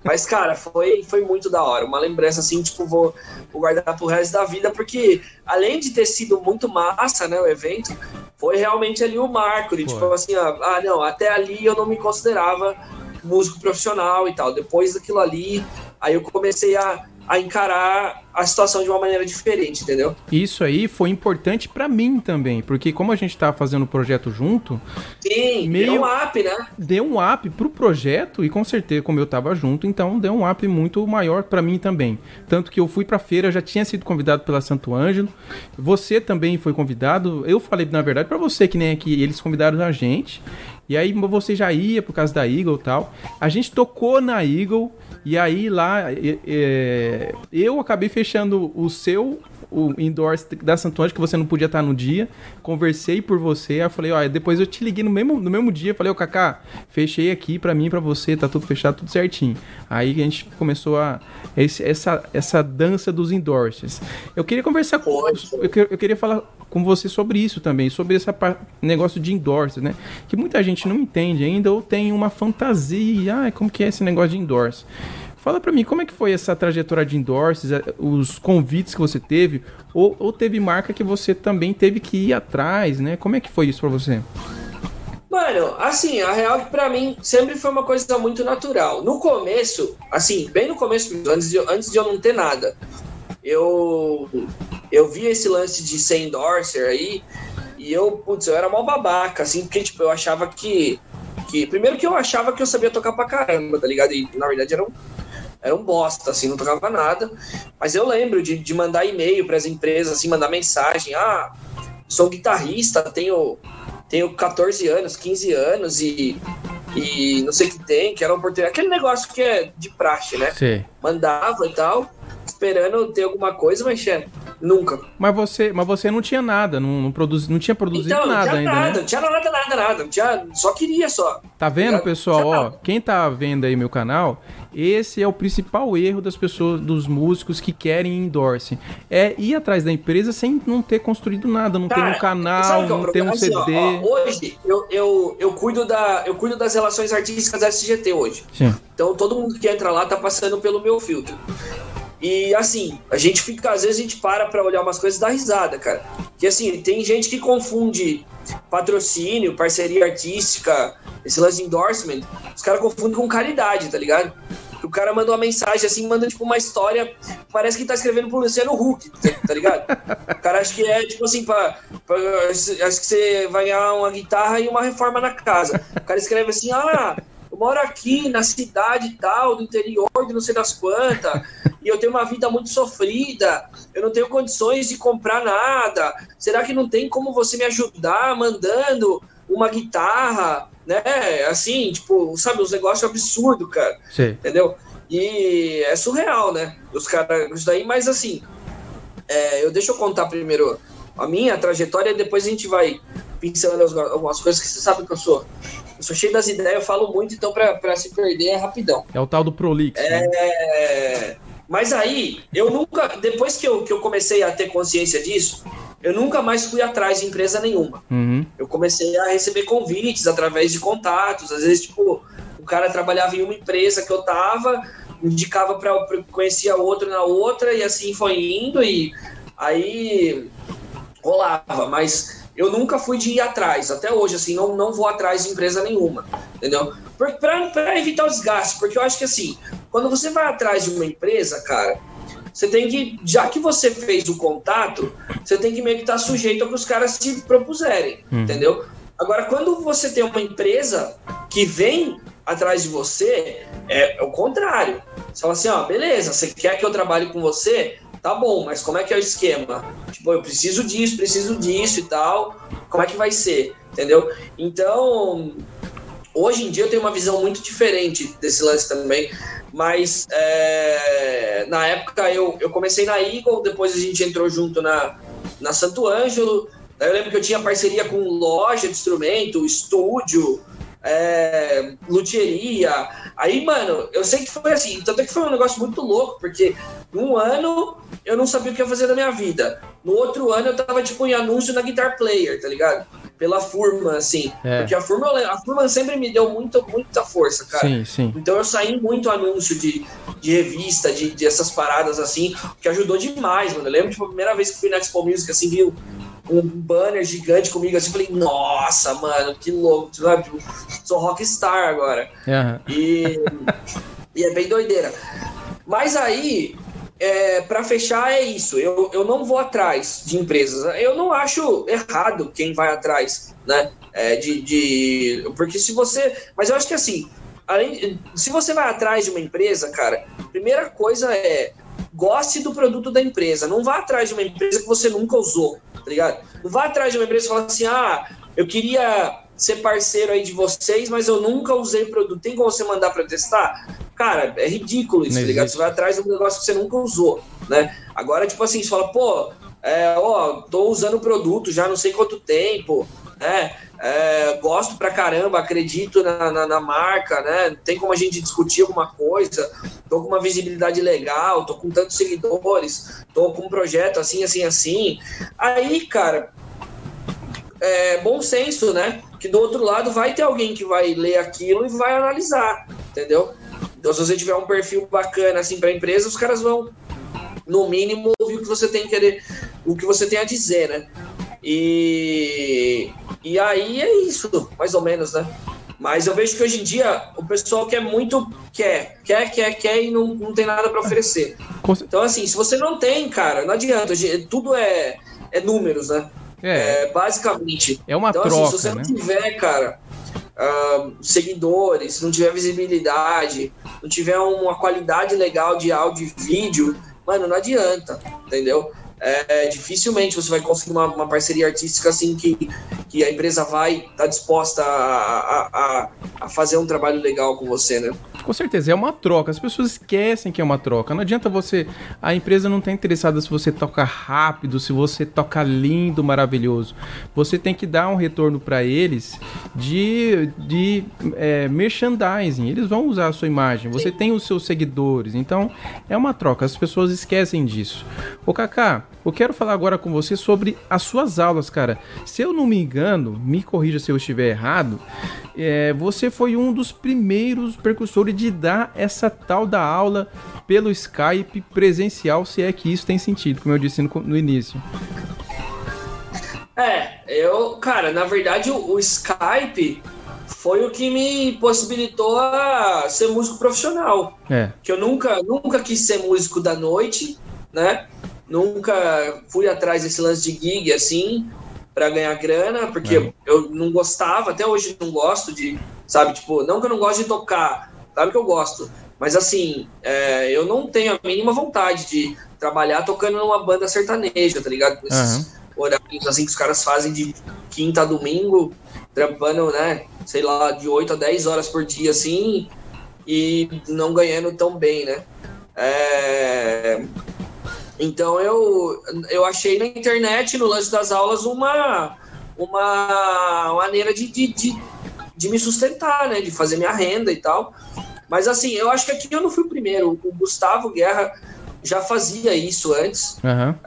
Mas, cara, foi, foi muito da hora. Uma lembrança, assim, tipo, vou, vou guardar pro resto da vida, porque além de ter sido muito massa, né, o evento, foi realmente ali o marco. De, tipo assim, ó, ah, não, até ali eu não me considerava músico profissional e tal. Depois daquilo ali, aí eu comecei a, a encarar a situação de uma maneira diferente, entendeu? Isso aí foi importante pra mim também, porque como a gente tava fazendo o projeto junto, Sim, Meio- deu um up, né? deu um up pro projeto e com certeza, como eu tava junto, então deu um up muito maior pra mim também. Tanto que eu fui pra feira, já tinha sido convidado pela Santo Ângelo. Você também foi convidado. Eu falei, na verdade, pra você que nem aqui, eles convidaram a gente. E aí você já ia por causa da Eagle e tal. A gente tocou na Eagle e aí lá é, eu acabei fechando o seu o endorse da Santuário que você não podia estar no dia. Conversei por você, aí eu falei, ó, depois eu te liguei no mesmo, no mesmo dia, falei, ô Kaká, fechei aqui pra mim pra você, tá tudo fechado, tudo certinho. Aí a gente começou a esse- essa essa dança dos endorses. Eu queria conversar com eu, eu queria falar com você sobre isso também, sobre esse negócio de endorse, né? Que muita gente não entende ainda ou tem uma fantasia, ah, como que é esse negócio de endorse? Fala pra mim, como é que foi essa trajetória de endorses, eh, os convites que você teve, ou, ou teve marca que você também teve que ir atrás, né? Como é que foi isso pra você? Mano, assim, a real é que pra mim sempre foi uma coisa muito natural. No começo, assim, bem no começo, antes de, antes de eu não ter nada, eu eu vi esse lance de ser endorser aí e eu, putz, eu era mó babaca, assim, porque, tipo, eu achava que, que... Primeiro que eu achava que eu sabia tocar pra caramba, tá ligado? E, na verdade, era um, era um bosta, assim, não tocava nada. Mas eu lembro de, de mandar e-mail pras empresas, assim, mandar mensagem. Ah, sou guitarrista, tenho tenho 14 anos, 15 anos e, e não sei o que tem, que era uma oportunidade. Aquele negócio que é de praxe, né? Sei. Mandava e tal, esperando ter alguma coisa, mas che, nunca. Mas você, mas você não tinha nada, não, não, produzi, não tinha produzido Então, não nada tinha ainda, nada, né? não tinha nada, nada, nada. Tinha, só queria só. Tá vendo, pessoal? Ó, quem tá vendo aí meu canal, esse é o principal erro das pessoas, dos músicos que querem endorse. É ir atrás da empresa sem não ter construído nada, não ter um Cara, canal, é não ter um? Assim, ó, CD. ó, hoje eu, eu, eu, cuido da, eu cuido das relações artísticas da SGT hoje. Sim. Então todo mundo que entra lá tá passando pelo meu filtro. E assim, a gente fica, às vezes a gente para pra olhar umas coisas e dá risada, cara. Que assim, tem gente que confunde patrocínio, parceria artística, esse lance de endorsement, os caras confundem com caridade, tá ligado? O cara manda uma mensagem assim, manda tipo uma história, parece que tá escrevendo pro Luciano Huck, tá, ligado? O cara acha que é tipo assim, pra, pra- acho que você vai ganhar uma guitarra e uma reforma na casa. O cara escreve assim, ah, moro aqui na cidade tal, do interior de não sei das quantas, e eu tenho uma vida muito sofrida, eu não tenho condições de comprar nada. Será que não tem como você me ajudar mandando uma guitarra, né? Assim, tipo, sabe, uns negócios absurdos, cara. Sim. Entendeu? E é surreal, né? Os caras, daí, mas assim, é, eu deixa eu contar primeiro a minha trajetória e depois a gente vai pincelando algumas coisas que você sabe que eu sou. Eu sou cheio das ideias, eu falo muito, então para se perder é rapidão. É o tal do Prolix. É... Né? Mas aí, eu nunca, depois que eu, que eu comecei a ter consciência disso, eu nunca mais fui atrás de empresa nenhuma. Uhum. Eu comecei a receber convites através de contatos, às vezes, tipo, o cara trabalhava em uma empresa que eu tava, indicava para conhecer outro na outra, e assim foi indo, e aí rolava, mas eu nunca fui de ir atrás, até hoje, assim, não, não vou atrás de empresa nenhuma, entendeu? Para evitar o desgaste, porque eu acho que assim, quando você vai atrás de uma empresa, cara, você tem que, já que você fez o contato, você tem que meio que estar tá sujeito ao que os caras se propuserem, hum. entendeu? Agora, quando você tem uma empresa que vem atrás de você, é, é o contrário. Você fala assim, ó, beleza, você quer que eu trabalhe com você? Tá bom, mas como é que é o esquema? Tipo, eu preciso disso, preciso disso e tal. Como é que vai ser? Entendeu? Então, hoje em dia eu tenho uma visão muito diferente desse lance também. Mas é, na época eu, eu comecei na Eagle, depois a gente entrou junto na, na Santo Ângelo. eu lembro que eu tinha parceria com loja de instrumento, estúdio, é, luthieria. Aí, mano, eu sei que foi assim, tanto é que foi um negócio muito louco, porque num ano eu não sabia o que ia fazer da minha vida. No outro ano eu tava, tipo, em anúncio na Guitar Player, tá ligado? Pela Furman, assim. É. Porque a Furman, a Furman sempre me deu muito, muita força, cara. Sim, sim. Então eu saí muito anúncio de, de revista, de, de essas paradas assim, que ajudou demais, mano. Eu lembro, tipo, a primeira vez que fui na Expo Music, assim, viu um banner gigante comigo, assim, falei, nossa, mano, que louco, sabe? Sou rockstar agora. Uhum. E, e é bem doideira. Mas aí, é, para fechar, é isso. Eu, eu não vou atrás de empresas. Eu não acho errado quem vai atrás, né? É, de, de, porque se você. Mas eu acho que assim, além, se você vai atrás de uma empresa, cara, primeira coisa é goste do produto da empresa. Não vá atrás de uma empresa que você nunca usou, tá ligado? Não vá atrás de uma empresa e fala assim, ah, eu queria ser parceiro aí de vocês, mas eu nunca usei produto. Tem como você mandar para testar? Cara, é ridículo isso, tá ligado? Você vai atrás de um negócio que você nunca usou, né? Agora, tipo assim, você fala, pô, é, ó, tô usando o produto já não sei quanto tempo, né? É, gosto pra caramba, acredito na, na, na, marca, né? Tem como a gente discutir alguma coisa, tô com uma visibilidade legal, tô com tantos seguidores, tô com um projeto assim, assim, assim. Aí, cara, é bom senso, né? Que do outro lado vai ter alguém que vai ler aquilo e vai analisar, entendeu? Então, se você tiver um perfil bacana assim para a empresa, os caras vão, no mínimo, ouvir o que você tem querer, o que você tem a dizer, né? E, e aí é isso, mais ou menos, né? Mas eu vejo que hoje em dia o pessoal quer muito, quer, quer, quer, quer e não, não tem nada para oferecer. Então, assim, se você não tem, cara, não adianta, tudo é, é números, né? É, é basicamente. É uma então, troca. Assim, se você né? não tiver, cara, uh, seguidores, se não tiver visibilidade, não tiver uma qualidade legal de áudio e vídeo, mano, não adianta, entendeu? É, dificilmente você vai conseguir uma, uma, parceria artística assim que, que a empresa vai estar tá disposta a, a, a, fazer um trabalho legal com você, né? Com certeza, é uma troca. As pessoas esquecem que é uma troca. Não adianta você. A empresa não está interessada se você toca rápido, se você toca lindo, maravilhoso. Você tem que dar um retorno para eles de, de é, merchandising. Eles vão usar a sua imagem. Você Sim. tem os seus seguidores. Então, é uma troca. As pessoas esquecem disso. Ô, Kaká, eu quero falar agora com você sobre as suas aulas, cara. Se eu não me engano, me corrija se eu estiver errado, é, você foi um dos primeiros percussores de dar essa tal da aula pelo Skype presencial, se é que isso tem sentido, como eu disse no, no início. É, eu, cara, na verdade o, o Skype foi o que me possibilitou a ser músico profissional. É. Que eu nunca, nunca quis ser músico da noite, né? Nunca fui atrás desse lance de gig assim. para ganhar grana, porque É. eu não gostava, até hoje não gosto de, sabe, tipo, não que eu não gosto de tocar, claro que eu gosto, mas assim, é, eu não tenho a mínima vontade de trabalhar tocando numa banda sertaneja, tá ligado? Esses horários assim que os caras fazem de quinta a domingo, trampando, né, sei lá, de 8 a 10 horas por dia, assim, e não ganhando tão bem, né? É, Então eu, eu achei na internet, no lance das aulas, uma, uma maneira de, de, de, de me sustentar, né? De fazer minha renda e tal. Mas assim, eu acho que aqui eu não fui o primeiro. O Gustavo Guerra já fazia isso antes. Aham.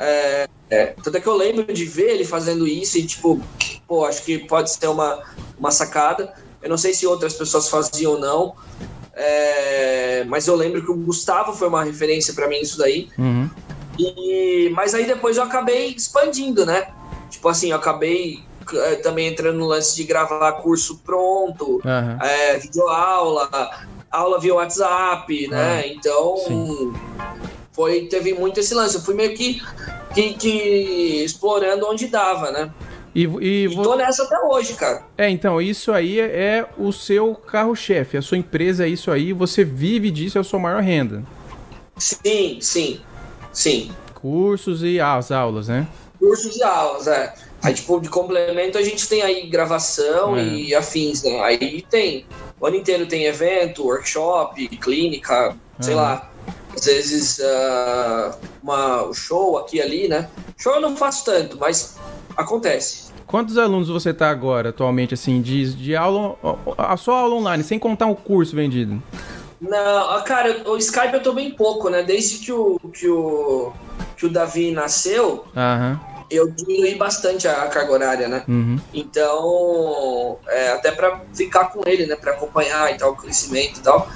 É, tanto é que eu lembro de ver ele fazendo isso e, tipo, pô, acho que pode ser uma, uma sacada. Eu não sei se outras pessoas faziam ou não. É, mas eu lembro que o Gustavo foi uma referência para mim nisso daí. Uhum. E, mas aí depois eu acabei expandindo, né? Tipo assim, eu acabei eh, também entrando no lance de gravar curso pronto, Aham. é, videoaula, aula via WhatsApp, né? Então Ah, sim. foi, teve muito esse lance. Eu fui meio que, que, que explorando onde dava, né? E, e E tô nessa até hoje, cara. É, então, isso aí é o seu carro-chefe, a sua empresa é isso aí, você vive disso, é a sua maior renda. Sim, sim, sim. Cursos e as aulas, né? Cursos e aulas, é. Aí, tipo, de complemento a gente tem aí gravação É. e afins, né? Aí tem, o ano inteiro tem evento, workshop, clínica, sei Aham. lá. Às vezes, ah, uma, um show aqui e ali, né? Show eu não faço tanto, mas acontece. Quantos alunos você tá agora, atualmente, assim, de, de aula, a sua aula online, sem contar o curso vendido? Não, ah, cara, o Skype eu tô bem pouco, né? Desde que o, que o, que o Davi nasceu, Aham, eu diminuí bastante a carga horária, né? uhum. Então, é, até pra ficar com ele, né? Pra acompanhar e tal, o crescimento e tal.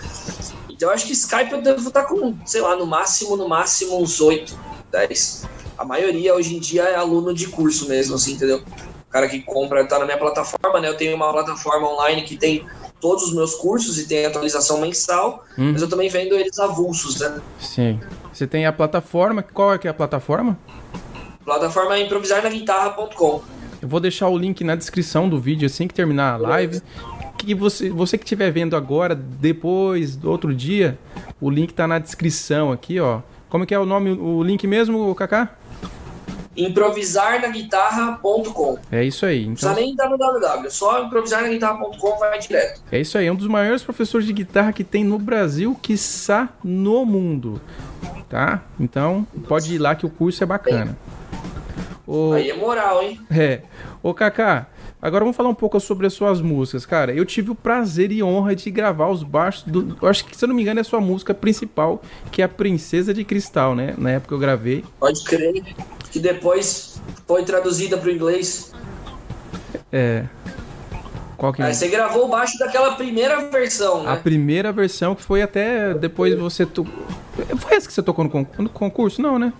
Então, acho que Skype eu devo estar com, sei lá, no máximo, no máximo uns 8, 10. A maioria hoje em dia é aluno de curso mesmo, assim, entendeu? O cara que compra, tá na minha plataforma, né? Eu tenho uma plataforma online que tem todos os meus cursos e tem atualização mensal, Hum. mas eu também vendo eles avulsos, né? Sim. Você tem a plataforma, qual é que é a plataforma? Plataforma é improvisarnaguitarra.com. Eu vou deixar o link na descrição do vídeo assim que terminar a live. Que você, você que estiver vendo agora, depois, do outro dia, o link tá na descrição aqui, ó. Como que é o nome, o link mesmo, Kaká? improvisarnaguitarra.com. É isso aí. Não Então, precisa nem www, só improvisarnaguitarra.com vai direto. é isso aí. É um dos maiores professores de guitarra que tem no Brasil, quiçá no mundo. Tá? Então, pode ir lá que o curso é bacana. O... Aí é moral, hein? É. Ô, Kaká, agora vamos falar um pouco sobre as suas músicas, cara. Eu tive o prazer e honra de gravar os baixos do. Eu acho que, se eu não me engano, é a sua música principal, que é a Princesa de Cristal, né? Na época eu gravei. Pode crer. Que depois foi traduzida para o inglês. É. Qual que é? Aí você gravou baixo daquela primeira versão, A né? primeira versão que foi até depois você. To... Foi essa que você tocou no, con- no concurso? Não, né?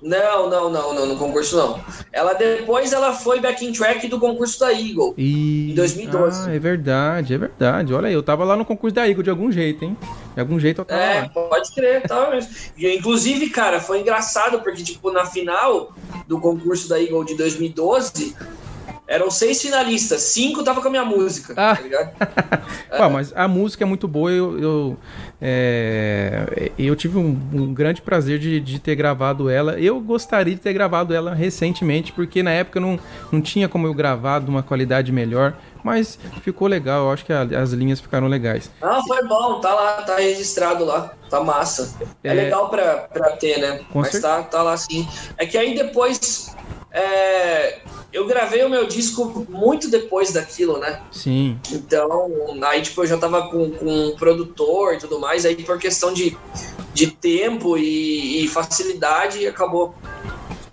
Não, não, não, não, no concurso não. Ela depois ela foi backing track do concurso da Eagle. E... Em 2012. Ah, é verdade, é verdade. Olha aí, eu tava lá no concurso da Igor de algum jeito, hein? De algum jeito eu tava É, lá. pode crer, tá mesmo. E, inclusive, cara, foi engraçado porque, tipo, na final do concurso da Eagle de 2012, eram seis finalistas, cinco tava com a minha música, Ah. tá ligado? Pô, mas a música é muito boa. Eu, eu, é, eu tive um, um grande prazer de, de ter gravado ela. Eu gostaria de ter gravado ela recentemente, porque na época não, não tinha como eu gravar de uma qualidade melhor. Mas ficou legal, eu acho que a- as linhas ficaram legais. Ah, foi bom, tá lá, tá registrado lá, tá massa. É, É. legal pra, pra ter, né? Com Mas certeza. tá, tá lá sim. É que aí depois. é, eu gravei o meu disco muito depois daquilo, né? Sim, Então, aí, tipo, eu já tava com, com um produtor e tudo mais, aí por questão de, de tempo e, e facilidade, acabou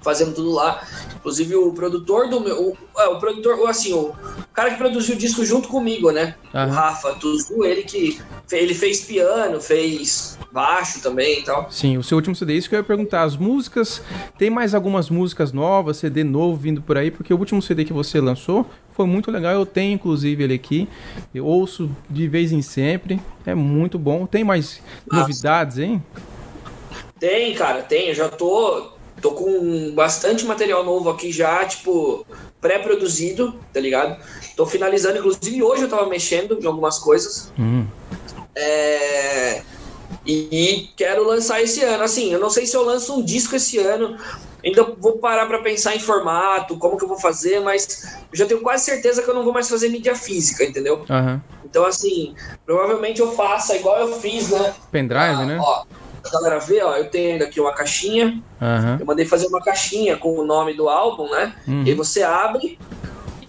fazendo tudo lá. Inclusive, o produtor do meu. O, é, o produtor, assim, o cara que produziu o disco junto comigo, né? Aham. O Rafa Tuzu, ele que. Ele fez piano, fez baixo também e tal. sim. O seu último CD, isso que eu ia perguntar. As músicas, tem mais algumas músicas novas, CD novo vindo por aí? Porque o último CD que você lançou foi muito legal. Eu tenho, inclusive, ele aqui. Eu ouço de vez em sempre. É muito bom. Tem mais Massa. novidades, hein? Tem, cara, tem. Eu já tô. Tô com bastante material novo aqui já, tipo, pré-produzido, tá ligado? Tô finalizando, inclusive hoje eu tava mexendo em algumas coisas. Hum. É... E quero lançar esse ano. Assim, eu não sei se eu lanço um disco esse ano. Ainda vou parar para pensar em formato, como que eu vou fazer, mas eu já tenho quase certeza que eu não vou mais fazer mídia física, entendeu? Aham. Então, assim, provavelmente eu faça igual eu fiz, né? Pendrive, Ah, né? Ó, a galera vê, ó, eu tenho aqui uma caixinha. Aham. Eu mandei fazer uma caixinha com o nome do álbum, né? Uhum. E aí você abre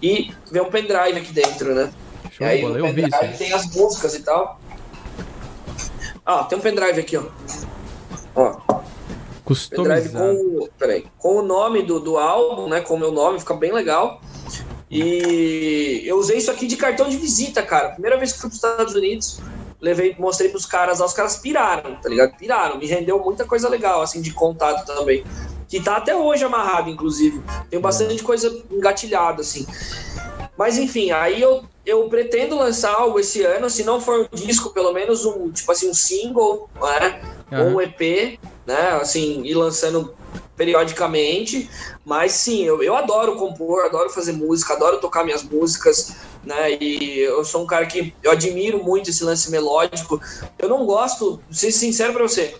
e vê um pendrive aqui dentro, né? Show e aí bola, no pendrive tem as músicas e tal. Ah, tem um pendrive aqui, ó. Ó, pendrive Customizado. com, peraí, com o nome do, do álbum, né? Com o meu nome, fica bem legal. E eu usei isso aqui de cartão de visita, cara. Primeira vez que fui para os Estados Unidos, levei, mostrei pros caras lá, os caras piraram, tá ligado? Piraram, me rendeu muita coisa legal, assim, de contato também. Que tá até hoje amarrado, inclusive. Tem bastante coisa engatilhada, assim. Mas enfim, aí eu, eu pretendo lançar algo esse ano, se não for um disco, pelo menos um, tipo assim, um single, né? Ou um EP, né? Assim, ir lançando periodicamente. Mas sim, eu, eu adoro compor, adoro fazer música, adoro tocar minhas músicas, né? E eu sou um cara que eu admiro muito esse lance melódico. Eu não gosto, ser sincero pra você,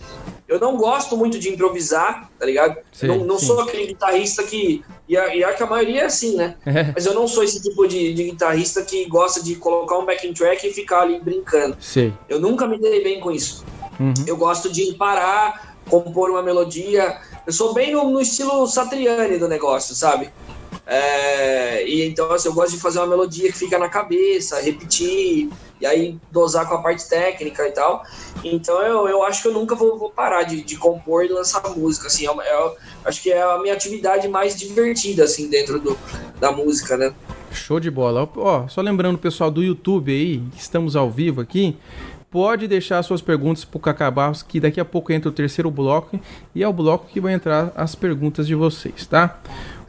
eu não gosto muito de improvisar, tá ligado? Sim, não não sim. sou aquele guitarrista que. E a, e a que a maioria é assim, né? É, Mas eu não sou esse tipo de, de guitarrista que gosta de colocar um backing track e ficar ali brincando. sei. Eu nunca me dei bem com isso. Uhum. Eu gosto de parar, compor uma melodia. Eu sou bem no, no estilo Satriani do negócio, sabe? É, e então assim, eu gosto de fazer uma melodia que fica na cabeça, repetir, e aí dosar com a parte técnica e tal. Então eu, eu acho que eu nunca vou, vou parar de, de compor e lançar música. Assim, é, uma- é, acho que é a minha atividade mais divertida assim, dentro do, da música, né? Show de bola. Ó, só lembrando o pessoal do YouTube aí, que estamos ao vivo aqui, pode deixar suas perguntas pro Cacá Barros, que daqui a pouco entra o terceiro bloco e é o bloco que vai entrar as perguntas de vocês, tá?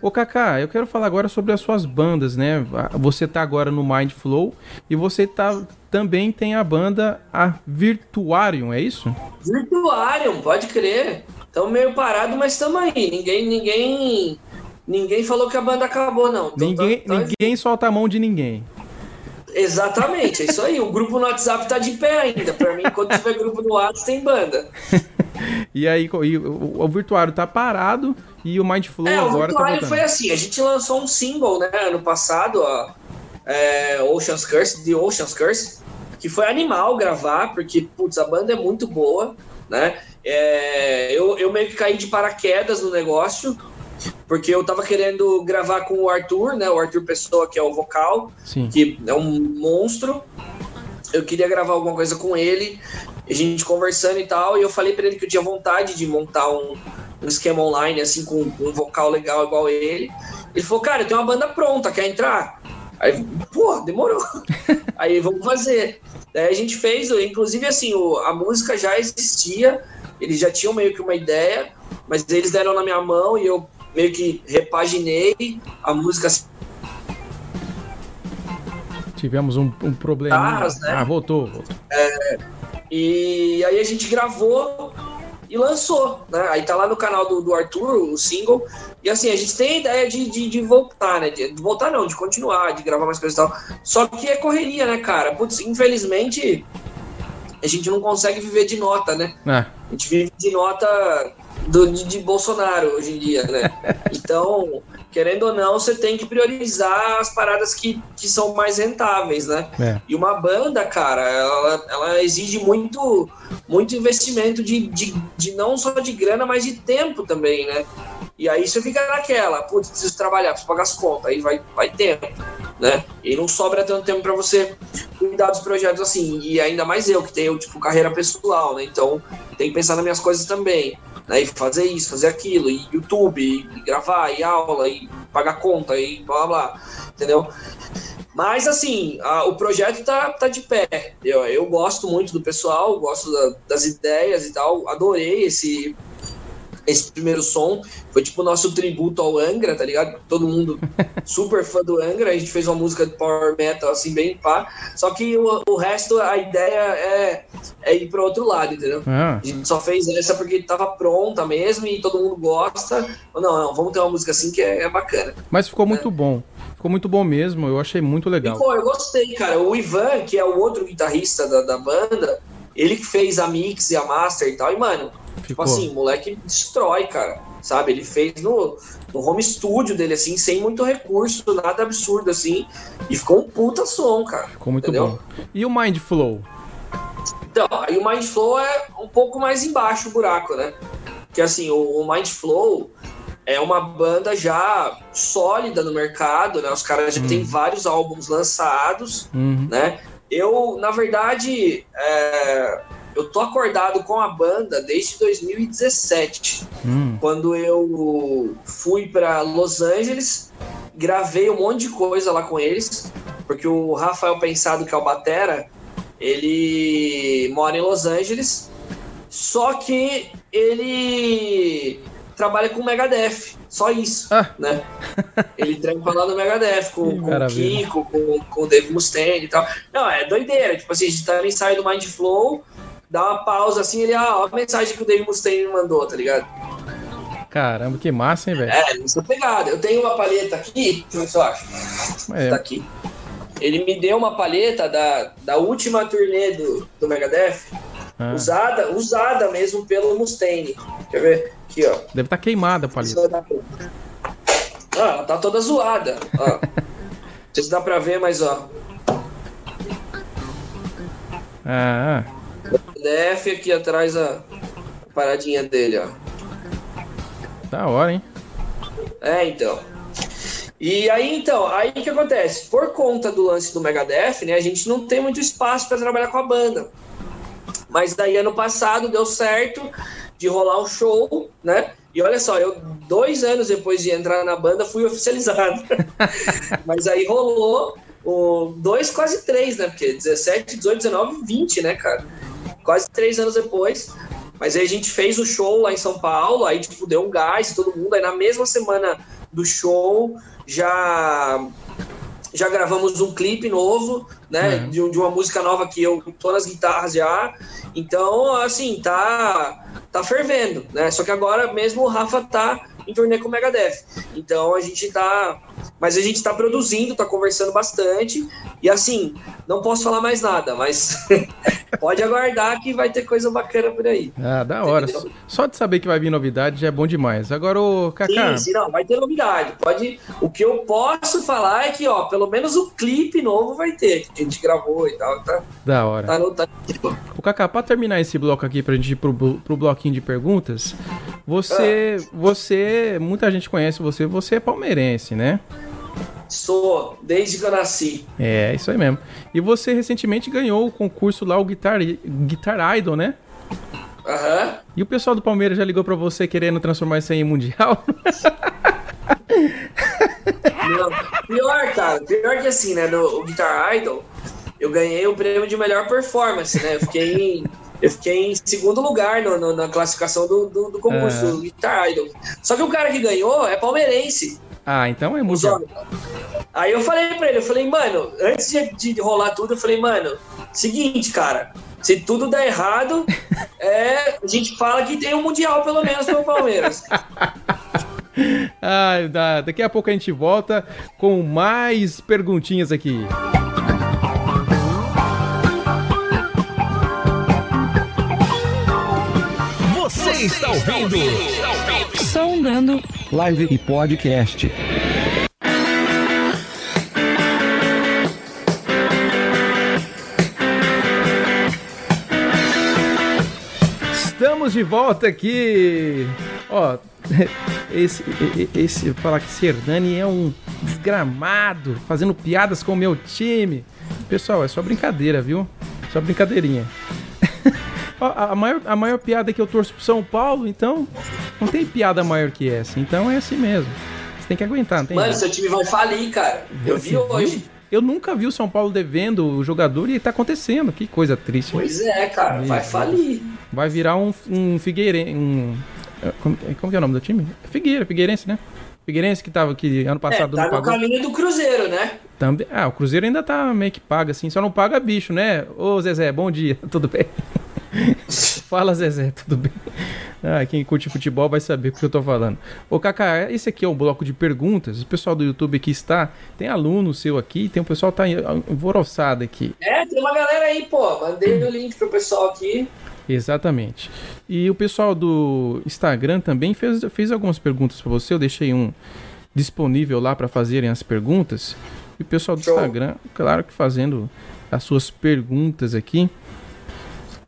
Ô Cacá, eu quero falar agora sobre as suas bandas, né? Você tá agora no Mind Flow e você tá também tem a banda a Virtuarium, é isso? Virtuarium, pode crer. Estamos meio parado, mas estamos aí. Ninguém, ninguém, ninguém falou que a banda acabou, não. Então, ninguém, tá- tá- ninguém solta a mão de ninguém. Exatamente, é isso aí. O grupo no WhatsApp tá de pé ainda. Pra mim, quando tiver grupo no WhatsApp, tem banda. E aí e o, o Virtuário tá parado e o Mind Flow É, o agora tá Virtuário voltando. foi assim. A gente lançou um single, né, ano passado, ó, é, Ocean's Curse, The Ocean's Curse, que foi animal gravar, porque, putz, a banda é muito boa, né? É, eu, eu meio que caí de paraquedas no negócio, porque eu tava querendo gravar com o Arthur, né? O Arthur Pessoa, que é o vocal, Sim. que é um monstro. Eu queria gravar alguma coisa com ele, a gente conversando e tal, e eu falei pra ele que eu tinha vontade de montar um, um esquema online, assim, com um vocal legal igual ele. Ele falou, cara, eu tenho uma banda pronta, quer entrar? Aí, pô, demorou. Aí vamos fazer. Daí a gente fez, inclusive assim, o- a música já existia, eles já tinham meio que uma ideia, mas eles deram na minha mão e eu meio que repaginei a música Tivemos um, um problema. Né? Ah, voltou, voltou. E aí a gente gravou e lançou, né? Aí tá lá no canal do, do Arthur, o single. E assim, a gente tem a ideia de, de, de voltar, né? De, voltar não, de continuar, de gravar mais coisas e tal. Só que é correria, né, cara? Putz, infelizmente a gente não consegue viver de nota, né? Ah, A gente vive de nota do, de, de Bolsonaro hoje em dia, né? Então, querendo ou não, você tem que priorizar as paradas que, que são mais rentáveis, né? é. E uma banda, cara, ela, ela exige muito, muito investimento de, de, de não só de grana, mas de tempo também, né? E aí você fica naquela, putz, preciso trabalhar, preciso pagar as contas, aí vai, vai tempo, né? E não sobra tanto tempo para você cuidar dos projetos assim. E ainda mais eu, que tenho, tipo, carreira pessoal, né? Então tem que pensar nas minhas coisas também. Né? E fazer isso, fazer aquilo, e YouTube, e gravar, e aula, e pagar conta, e blá blá entendeu? Mas assim, a- o projeto tá, tá de pé. Eu, eu gosto muito do pessoal, gosto da- das ideias e tal. Adorei esse, esse primeiro som. Foi tipo o nosso tributo ao Angra, tá ligado? Todo mundo super fã do Angra. A gente fez uma música de power metal, assim, bem pá. Só que o, o resto, a ideia é, é ir pro outro lado, entendeu? Ah, A gente só fez essa porque tava pronta mesmo e todo mundo gosta. Não, não, vamos ter uma música assim que é, é bacana. mas ficou muito bom. Ficou muito bom mesmo. Eu achei muito legal. E, pô, eu gostei, cara. O Ivan, que é o outro guitarrista da, da banda, ele que fez a mix e a master e tal. E, mano, tipo Ficou. assim, o moleque destrói, cara. Sabe? Ele fez no, no home studio dele, assim, sem muito recurso, nada absurdo, assim. E ficou um puta som, cara. Ficou muito Entendeu? bom. E o Mind Flow? Então, aí o Mind Flow é um pouco mais embaixo o buraco, né? Que assim, o, o Mind Flow é uma banda já sólida no mercado, né? Os caras já têm vários álbuns lançados, Uhum. né? Eu, na verdade, é, eu tô acordado com a banda desde 2017, Hum. quando eu fui para Los Angeles, gravei um monte de coisa lá com eles, porque o Rafael Pensado, que é o Batera, ele mora em Los Angeles, só que ele trabalha com Megadeth, só isso, Ah. né? Ele trampa lá no Megadeth, com, com o. Kiko, com, com o Dave Mustaine e tal. Não, é doideira, tipo assim, a gente tá no ensaio do Mind Flow, dá uma pausa assim, ele, ah, ó a mensagem que o Dave Mustaine me mandou, tá ligado? Caramba, que massa, hein, velho? É, nessa pegada. Eu tenho uma palheta aqui, deixa eu ver se eu acho. Tá É. aqui. Ele me deu uma palheta da, da última turnê do, do Megadeth, Ah, usada, usada mesmo pelo Mustaine. Quer ver? Aqui, ó. Deve estar queimada a Ah, ela tá toda zoada. Ó. Não sei se dá pra ver, mas ó. Ah, DF aqui atrás a paradinha dele, ó. da hora, hein? É, então. E aí, então, aí o que acontece? Por conta do lance do Megadeth, né, a gente não tem muito espaço para trabalhar com a banda. Mas daí, ano passado, deu certo de rolar um show, né? E olha só, eu, dois anos depois de entrar na banda, fui oficializado. Mas aí rolou o, dois, quase três, né? Porque 17, 18, 19, 20, né, cara? Quase três anos depois. Mas aí a gente fez o show lá em São Paulo, aí tipo, deu um gás, todo mundo. Aí na mesma semana do show já já gravamos um clipe novo, né? Uhum. De, de uma música nova que eu tô nas guitarras já. Então, assim, tá, tá fervendo, né? Só que agora mesmo o Rafa tá em turnê com o Megadeth. Então a gente tá. Mas a gente tá produzindo, tá conversando bastante. E assim, não posso falar mais nada, mas pode aguardar que vai ter coisa bacana por aí. Ah, da hora. Entendeu? Só de saber que vai vir novidade já é bom demais. Agora, ô, Kaká, Sim, sim, não, vai ter novidade. Pode. O que eu posso falar é que, ó, pelo menos o clipe novo vai ter, que a gente gravou e tal. Tá, da hora. tá no. Tá... O Kaká, pra terminar esse bloco aqui, pra gente ir pro, pro bloquinho de perguntas, você, Ah. você, muita gente conhece você, você é palmeirense, né? Sou, desde que eu nasci. É, isso aí mesmo. E você recentemente ganhou o concurso lá, o Guitar, Guitar Idol, né? Aham. E o pessoal do Palmeiras já ligou pra você querendo transformar isso aí em mundial? Não, Pior, cara, pior que assim, né? No o Guitar Idol, eu ganhei o prêmio de melhor performance, né? Eu fiquei em, eu fiquei em segundo lugar no- no- na classificação do, do, do concurso Ah. do Guitar Idol. Só que o cara que ganhou é palmeirense. ah, então é homens. Aí eu falei pra ele, eu falei, mano, antes de, de rolar tudo, eu falei, mano, seguinte, cara, se tudo der errado, é, a gente fala que tem um Mundial, pelo menos, pro Palmeiras. Ah, da- daqui a pouco a gente volta com mais perguntinhas aqui. Está ouvindo? Sondando Live e Podcast. Estamos de volta aqui. Ó, esse, esse, falar que esse Hernani é um desgramado, fazendo piadas com o meu time. Pessoal, é só brincadeira, viu? Só brincadeirinha. A, a maior, a maior piada é que eu torço pro São Paulo, então não tem piada maior que essa. Então é assim mesmo. Você tem que aguentar, não tem Mano, jeito. seu time vai falir, cara. Eu Você vi viu? hoje. Eu nunca vi o São Paulo devendo o jogador e tá acontecendo. Que coisa triste. Pois é, cara, vai falir. Vai virar um, um Figueirense. Um, Como, como que é o nome do time? Figueira, Figueirense, né? Figueirense que tava aqui ano passado é, tá no caminho do Cruzeiro, né? Também, ah, o Cruzeiro ainda tá meio que paga, assim, só não paga bicho, né? Ô Zezé, bom dia, tudo bem? Fala Zezé, tudo bem? Ah, quem curte futebol vai saber o que eu tô falando. Ô Kaká, esse aqui é um bloco de perguntas. O pessoal do YouTube aqui está. Tem aluno seu aqui, tem um pessoal que tá alvoroçado aqui. É, tem uma galera aí, pô. Mandei o link pro pessoal aqui. Exatamente. E o pessoal do Instagram também fez, fez algumas perguntas para você. Eu deixei um disponível lá para fazerem as perguntas. E o pessoal do Show. Instagram, claro que fazendo as suas perguntas aqui.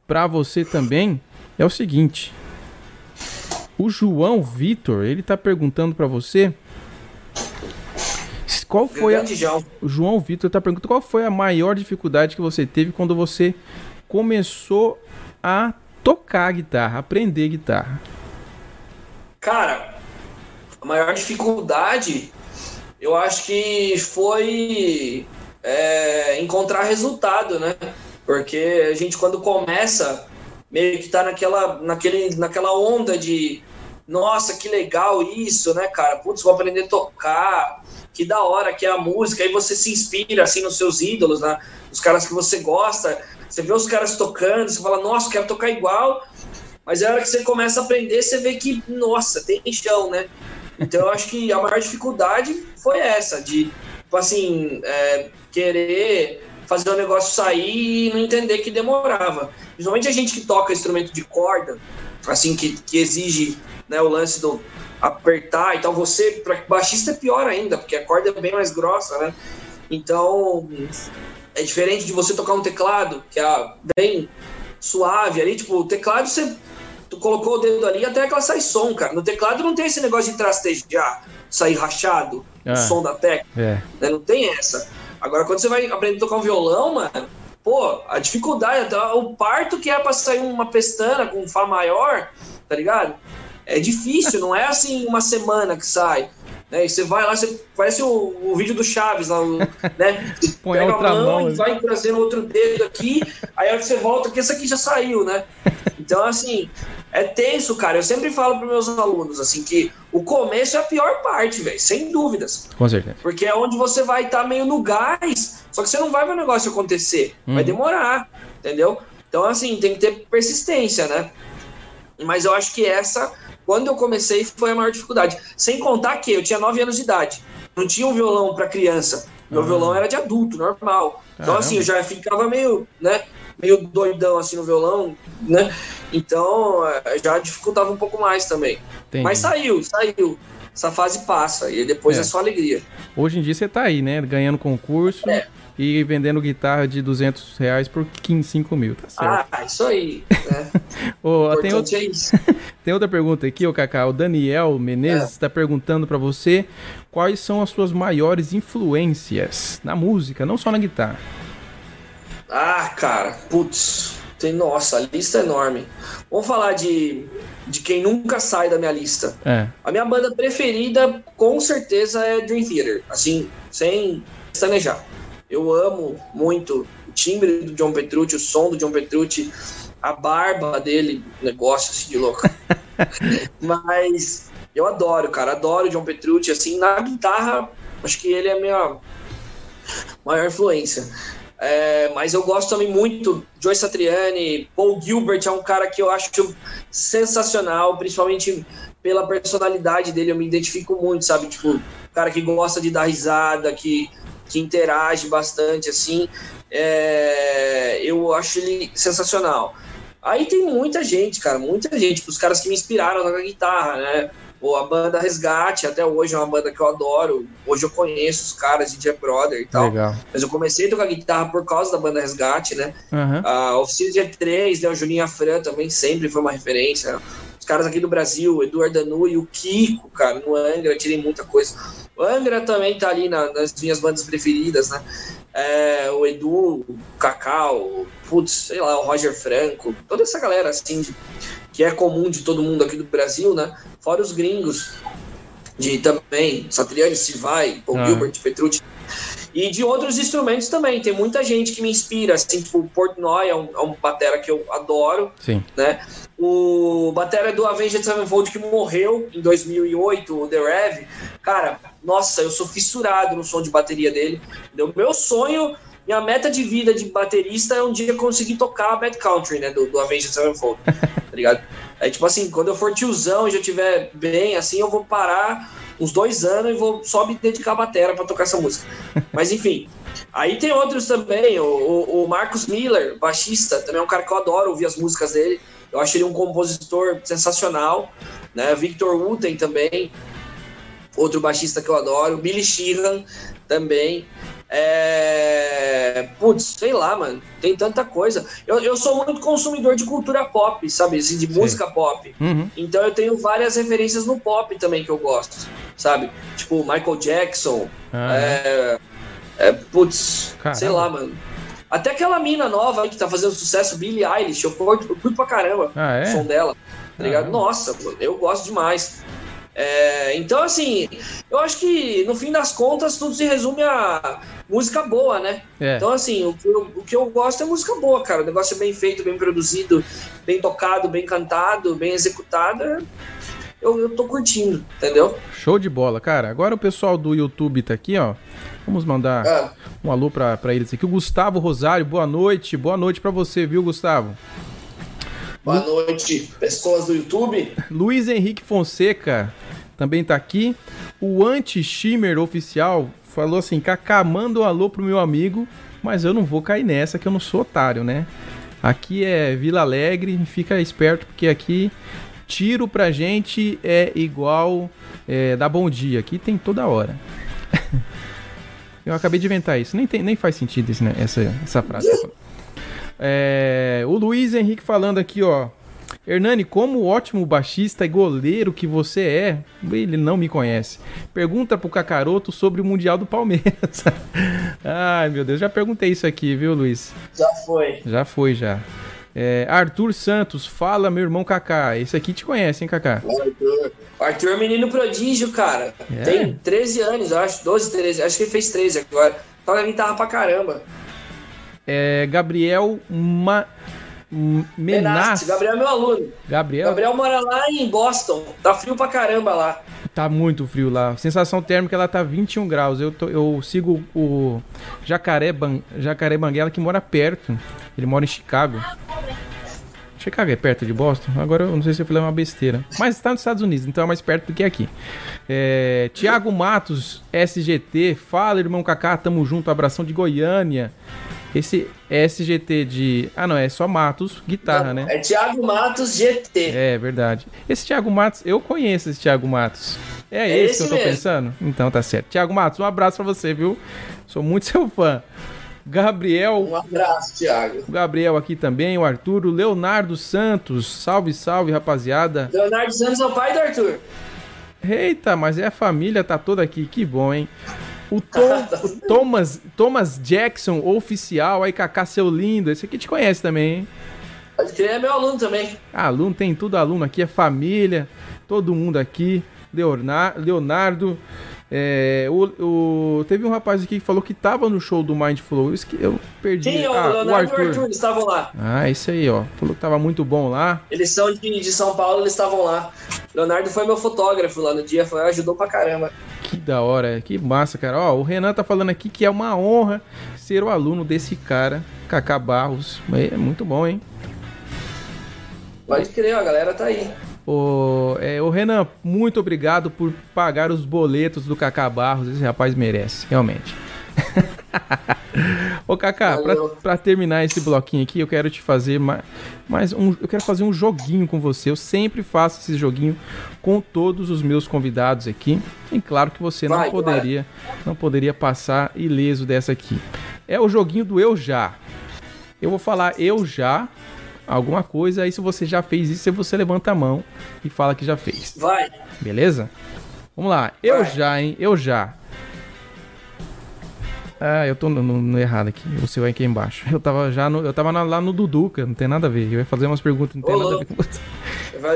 Para você também é o seguinte. O João Vitor, ele tá perguntando para você qual foi a... O João Vitor tá perguntando qual foi a maior dificuldade que você teve quando você começou a tocar guitarra, aprender guitarra? Cara, a maior dificuldade eu acho que foi é, encontrar resultado, né? Porque a gente quando começa meio que tá naquela, naquele, naquela onda de nossa, que legal isso, né, cara? Putz, vou aprender a tocar, que da hora que é a música, aí você se inspira assim nos seus ídolos, né? Os caras que você gosta, você vê os caras tocando, você fala, nossa, quero tocar igual. Mas é a hora que você começa a aprender, você vê que, nossa, tem chão, né? Então eu acho que a maior dificuldade foi essa, de, tipo assim, é, querer fazer o negócio sair e não entender que demorava. Principalmente a gente que toca instrumento de corda, assim, que, que exige né, o lance do apertar. Então você, para baixista é pior ainda, porque a corda é bem mais grossa, né? Então é diferente de você tocar um teclado, que é bem suave ali, tipo, o teclado você tu colocou o dedo ali até que ela sai som, cara. No teclado não tem esse negócio de trastejar, sair rachado, ah, o som da tecla. É. Né? Não tem essa. Agora, quando você vai aprender a tocar um violão, mano, pô, a dificuldade, o parto que é pra sair uma pestana com um Fá maior, tá ligado? É difícil, não é assim uma semana que sai. Né? E você vai lá, você parece o, o vídeo do Chaves lá, né? Põe pega outra a mão, mão e vai trazendo outro dedo aqui, aí a hora que você volta aqui, esse aqui já saiu, né? Então, assim, é tenso, cara. Eu sempre falo para meus alunos assim que o começo é a pior parte, velho, sem dúvidas. Com certeza. Porque é onde você vai estar tá meio no gás, só que você não vai ver o negócio acontecer, vai uhum. demorar, entendeu? Então assim, tem que ter persistência, né? Mas eu acho que essa, quando eu comecei, foi a maior dificuldade. Sem contar que eu tinha 9 anos de idade, não tinha um violão para criança. Meu uhum. violão era de adulto, normal. Então, assim, eu já ficava meio, né? Meio doidão assim no violão, né? Então eh, já dificultava um pouco mais também. Entendi. Mas saiu, saiu. Essa fase passa e depois é. é só alegria. Hoje em dia você tá aí, né? Ganhando concurso. É e vendendo guitarra de 200 reais por 15, 5 mil, tá certo? Ah, isso aí. Né? oh, tem, é tem outra pergunta aqui, o Cacá. O Daniel Menezes está é. perguntando para você quais são as suas maiores influências na música, não só na guitarra. Ah, cara, putz. Tem, nossa, a lista é enorme. Vamos falar de, de quem nunca sai da minha lista. É. A minha banda preferida, com certeza, é Dream Theater. Assim, sem estanejar. Eu amo muito o timbre do John Petrucci, o som do John Petrucci, a barba dele, negócio assim de louco. Mas eu adoro, cara, adoro o John Petrucci. Assim, na guitarra, acho que ele é a minha maior influência. É, mas eu gosto também muito Joe Satriani, Paul Gilbert é um cara que eu acho sensacional, principalmente pela personalidade dele, eu me identifico muito, sabe? Tipo, cara que gosta de dar risada, que, que interage bastante, assim. É, eu acho ele sensacional. Aí tem muita gente, cara, muita gente, os caras que me inspiraram na guitarra, né? Pô, a banda Resgate, até hoje é uma banda que eu adoro. Hoje eu conheço os caras de Jeff Brother e tal. Legal. Mas eu comecei a tocar guitarra por causa da banda Resgate, né? Uhum. A Oficina G3, né? O Juninho Afran também sempre foi uma referência. Os caras aqui do Brasil, o Eduardo Danu e o Kiko, cara, no Angra, tirei muita coisa. O Angra também tá ali na, nas minhas bandas preferidas, né? É, o Edu, o Cacau, putz, sei lá, o Roger Franco, toda essa galera assim de que é comum de todo mundo aqui do Brasil, né? Fora os gringos, de também, Satriani, Sivai, Paul ah. Gilbert, Petrucci. E de outros instrumentos também. Tem muita gente que me inspira, assim, tipo, o Portnoy é um, é um batera que eu adoro. Sim. Né? O batera do Avenged Sevenfold que morreu em 2008, o The Rev. Cara, nossa, eu sou fissurado no som de bateria dele. O meu sonho minha meta de vida de baterista é um dia conseguir tocar Bad Country, né? Do, do Avenged Sevenfold, tá ligado? Aí, tipo assim, quando eu for tiozão e já tiver bem, assim, eu vou parar uns dois anos e vou só me dedicar a batera pra tocar essa música. Mas, enfim. Aí tem outros também, o, o, Marcus Miller, baixista, também é um cara que eu adoro ouvir as músicas dele. Eu acho ele um compositor sensacional, né? Victor Wooten também, outro baixista que eu adoro. Billy Sheehan também. É... Putz, sei lá, mano. Tem tanta coisa. Eu, eu sou muito consumidor de cultura pop, sabe? Assim, de Sim. música pop. Uhum. Então eu tenho várias referências no pop também que eu gosto, sabe? Tipo Michael Jackson. Ah, é... é... Putz, Caramba. sei lá, mano. Até aquela mina nova aí que tá fazendo sucesso, Billie Eilish, eu curto, eu curto pra caramba ah, é? o som dela. Tá ligado? Ah, Nossa, eu gosto demais. É, então, assim, eu acho que no fim das contas tudo se resume a música boa, né? É. Então, assim, o que, eu, o que eu gosto é música boa, cara. O negócio é bem feito, bem produzido, bem tocado, bem cantado, bem executado. Eu, eu tô curtindo, entendeu? Show de bola, cara. Agora o pessoal do YouTube tá aqui, ó. Vamos mandar é. um alô pra, pra eles aqui. O Gustavo Rosário, boa noite. Boa noite pra você, viu, Gustavo? Boa noite, pessoas do YouTube. Luiz Henrique Fonseca também tá aqui. O Anti-Shimmer oficial falou assim: Kaká, manda um alô pro meu amigo, mas eu não vou cair nessa que eu não sou otário, né? Aqui é Vila Alegre, fica esperto porque aqui tiro pra gente é igual é, dar bom dia. Aqui tem toda hora. eu acabei de inventar isso, nem, tem, nem faz sentido isso, né? essa, essa frase. É, o Luiz Henrique falando aqui, ó. Hernani, como ótimo baixista e goleiro que você é, ele não me conhece. Pergunta pro Cacaroto sobre o Mundial do Palmeiras. Ai, meu Deus, já perguntei isso aqui, viu, Luiz? Já foi. Já foi, já. É, Arthur Santos, fala, meu irmão Kaká. Esse aqui te conhece, hein, Kaká? Arthur. Arthur é menino prodígio, cara. É? Tem 13 anos, eu acho. 12, 13. Acho que ele fez 13 agora. Toca guitarra pra caramba é Gabriel Ma... Menassi. Gabriel é meu aluno. Gabriel? Gabriel mora lá em Boston. Tá frio pra caramba lá. Tá muito frio lá. Sensação térmica ela tá 21 graus. Eu, tô, eu sigo o Jacaré, Ban... Jacaré Banguela que mora perto. Ele mora em Chicago. Chicago é perto de Boston? Agora eu não sei se eu falei uma besteira. Mas está nos Estados Unidos, então é mais perto do que aqui. É, Tiago Matos, SGT. Fala, irmão Kaká, tamo junto. Abração de Goiânia. Esse SGT de. Ah, não, é só Matos, guitarra, não, né? É Thiago Matos GT. É verdade. Esse Thiago Matos, eu conheço esse Thiago Matos. É, é esse, esse, que eu tô mesmo. pensando? Então tá certo. Thiago Matos, um abraço pra você, viu? Sou muito seu fã. Gabriel. Um abraço, Thiago. O Gabriel aqui também, o Arthur, o Leonardo Santos. Salve, salve, rapaziada. Leonardo Santos é o pai do Arthur. Eita, mas é a família, tá toda aqui. Que bom, hein? O, Tom, o Thomas, Thomas Jackson, oficial, aí Kaká, seu lindo. Esse aqui te conhece também, hein? Pode crer, é meu aluno também. Aluno, tem tudo aluno aqui, é família, todo mundo aqui. Leonardo, Leonardo é, o, o, teve um rapaz aqui que falou que tava no show do Mindflow. Eu, eu perdi. Quem? Ah, o Leonardo o Arthur. Arthur estavam lá. Ah, esse aí, ó. Falou que tava muito bom lá. Eles são de, de São Paulo, eles estavam lá. Leonardo foi meu fotógrafo lá no dia, foi, ajudou pra caramba. Que da hora, que massa, cara. Ó, o Renan tá falando aqui que é uma honra ser o aluno desse cara, Cacá Barros. É muito bom, hein? Pode crer, ó, a galera tá aí. O, é, o Renan, muito obrigado por pagar os boletos do Cacá Barros. Esse rapaz merece, realmente. Ô Kaká, pra, pra, terminar esse bloquinho aqui, eu quero te fazer mais, mais um. Eu quero fazer um joguinho com você. Eu sempre faço esse joguinho com todos os meus convidados aqui. E claro que você vai, não poderia, não poderia passar ileso dessa aqui. É o joguinho do eu já. Eu vou falar eu já alguma coisa, aí se você já fez isso, você levanta a mão e fala que já fez. Vai. Beleza? Vamos lá. Eu Vai. já, hein? Eu já. Ah, eu tô no, no, no, errado aqui. O seu é aqui embaixo. Eu tava já no, eu tava na, lá no Duduca, não tem nada a ver. Eu ia fazer umas perguntas, não tem Ô, nada a ver com você.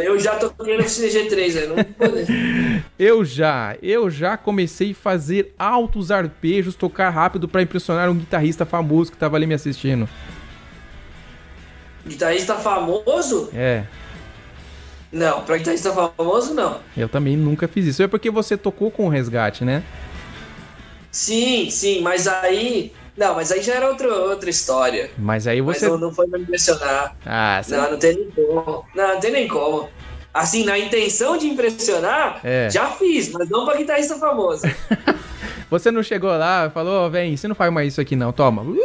eu já toquei no Oficina G3, né? Não. Eu já, eu já comecei a fazer altos arpejos, tocar rápido pra impressionar um guitarrista famoso que tava ali me assistindo. Guitarrista famoso? É, Não, pra guitarrista famoso, não. eu também nunca fiz isso. É porque você tocou com o resgate, né? Sim, sim, mas aí. Não, mas aí já era outra, outra história. Mas aí Mas você. não, não foi pra me impressionar. Ah, você... Não, não tem nem como. Não, não tem nem como. Assim, na intenção de impressionar, É. já fiz, mas não pra guitarrista famoso. você não chegou lá e falou, ó, vem, você não faz mais isso aqui não, toma. Não,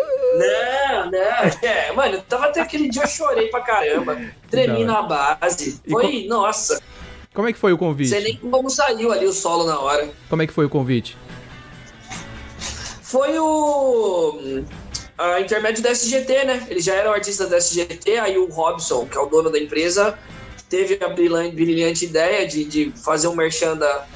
não. É, mano, eu tava até aquele dia, eu chorei pra caramba. Tremi na base. Foi, nossa, Como é que foi o não convite? sei nem como saiu ali o solo na hora. Como é que foi o convite? Foi o. A intermédio da SGT, né? Eles já eram artistas da SGT, aí o Robson, que é o dono da empresa, teve a brilhante, ideia de, de fazer um merchan da,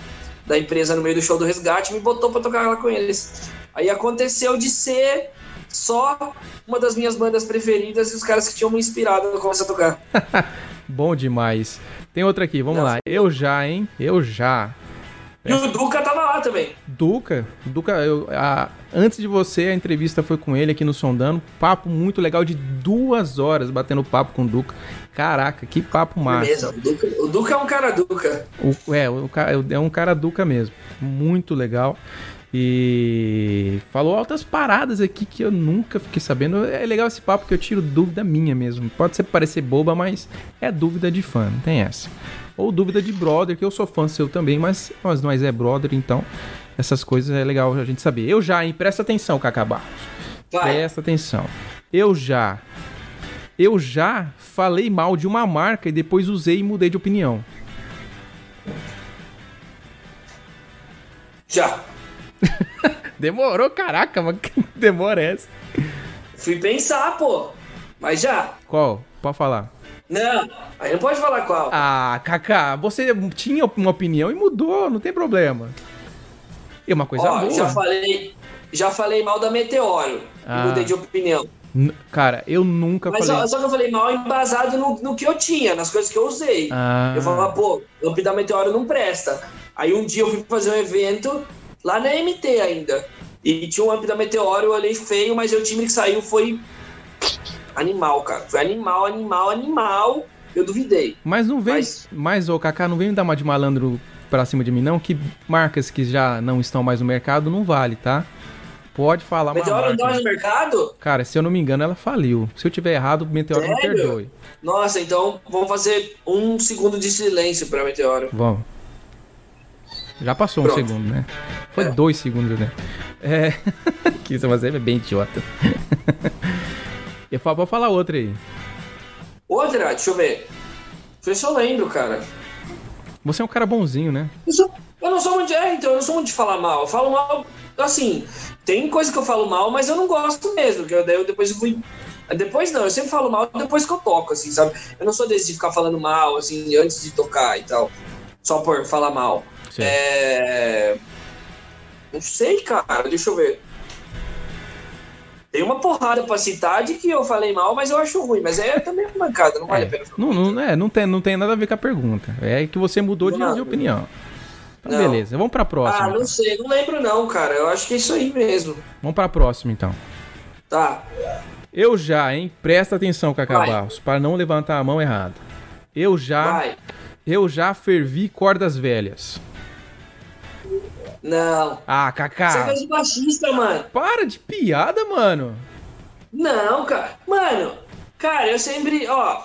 da empresa no meio do show do resgate e me botou pra tocar lá com eles. Aí aconteceu de ser só uma das minhas bandas preferidas e os caras que tinham me inspirado começar a tocar. Bom demais. Tem outra aqui, vamos lá. Eu já, hein? Eu já. E o Duca tava lá também. Duca, Duca, eu, a- antes de você, a entrevista foi com ele aqui no Sondando. Papo muito legal de duas horas batendo papo com o Duca. Caraca, que papo massa. Beleza, o Duca, o Duca é um cara Duca. O- é, o, é um cara Duca mesmo. Muito legal. E falou altas paradas aqui que eu nunca fiquei sabendo. É legal esse papo que eu tiro dúvida minha mesmo. Pode ser parecer boba, mas é dúvida de fã, não tem essa. Ou dúvida de brother, que eu sou fã seu também, mas nós nós é brother, então essas coisas é legal a gente saber. Eu já, hein? Presta atenção, Cacá Barros. Vai. Presta atenção. Eu já. Eu já falei mal de uma marca e depois usei e mudei de opinião. Já. Demorou, caraca, mas que demora é essa? Fui pensar, pô. Mas já. Qual? Pode falar. Não, aí não pode falar qual. Ah, Kaká, você tinha uma opinião e mudou, não tem problema. E uma coisa Ó, boa. já falei, já falei mal da Meteoro. Ah. E mudei de opinião. Cara, eu nunca Mas falei. só, só que eu falei mal embasado no, no que eu tinha, nas coisas que eu usei. Ah. Eu falava, pô, o da Meteoro não presta. Aí um dia eu fui fazer um evento lá na MT ainda. E tinha um amp da Meteoro, eu olhei feio, mas o time que saiu foi animal, cara. Foi animal, animal, animal. Eu duvidei. Mas não vem. Mas- Mas, ô Kaká, não vem me dar uma de malandro pra cima de mim, não, que marcas que já não estão mais no mercado não vale, tá? Pode falar Meteoro não dá no mercado? Cara, se eu não me engano, ela faliu. Se eu tiver errado, o Meteoro me Sério? perdoe. Nossa, então vamos fazer um segundo de silêncio pra Meteoro. Vamos. Já passou um Pronto. segundo, né? Foi É. dois segundos, né? É. que isso você é bem idiota. Eu pode falar outra aí. Outra, deixa eu ver. Deixa eu ver se eu lembro, cara. Você é um cara bonzinho, né? Eu, sou- eu não sou muito. É, então, eu não sou muito de falar mal. Eu falo mal, assim. Tem coisa que eu falo mal, mas eu não gosto mesmo. Que eu, daí eu depois eu fui. Depois não, eu sempre falo mal depois que eu toco, assim, sabe? Eu não sou desse de ficar falando mal, assim, antes de tocar e tal. Só por falar mal. Sim. É. Não sei, cara, deixa eu ver. Tem uma porrada pra citar de que eu falei mal, mas eu acho ruim. Mas é também uma mancada, não vale a pena. falar. Não, não, é, não, tem, não tem nada a ver com a pergunta. É que você mudou de, de opinião. Então, Não. beleza. Vamos pra próxima. Ah, não então. sei, não lembro não, cara. Eu acho que é isso aí mesmo. Vamos pra próxima, então. Tá. Eu já, hein? Presta atenção, Cacá Vai. Barros, para não levantar a mão errada. Eu já, Vai. eu já fervi cordas velhas. Não. Ah, Você é coisa de baixista, mano. para de piada, mano. Não, cara. Mano, cara, eu sempre, ó.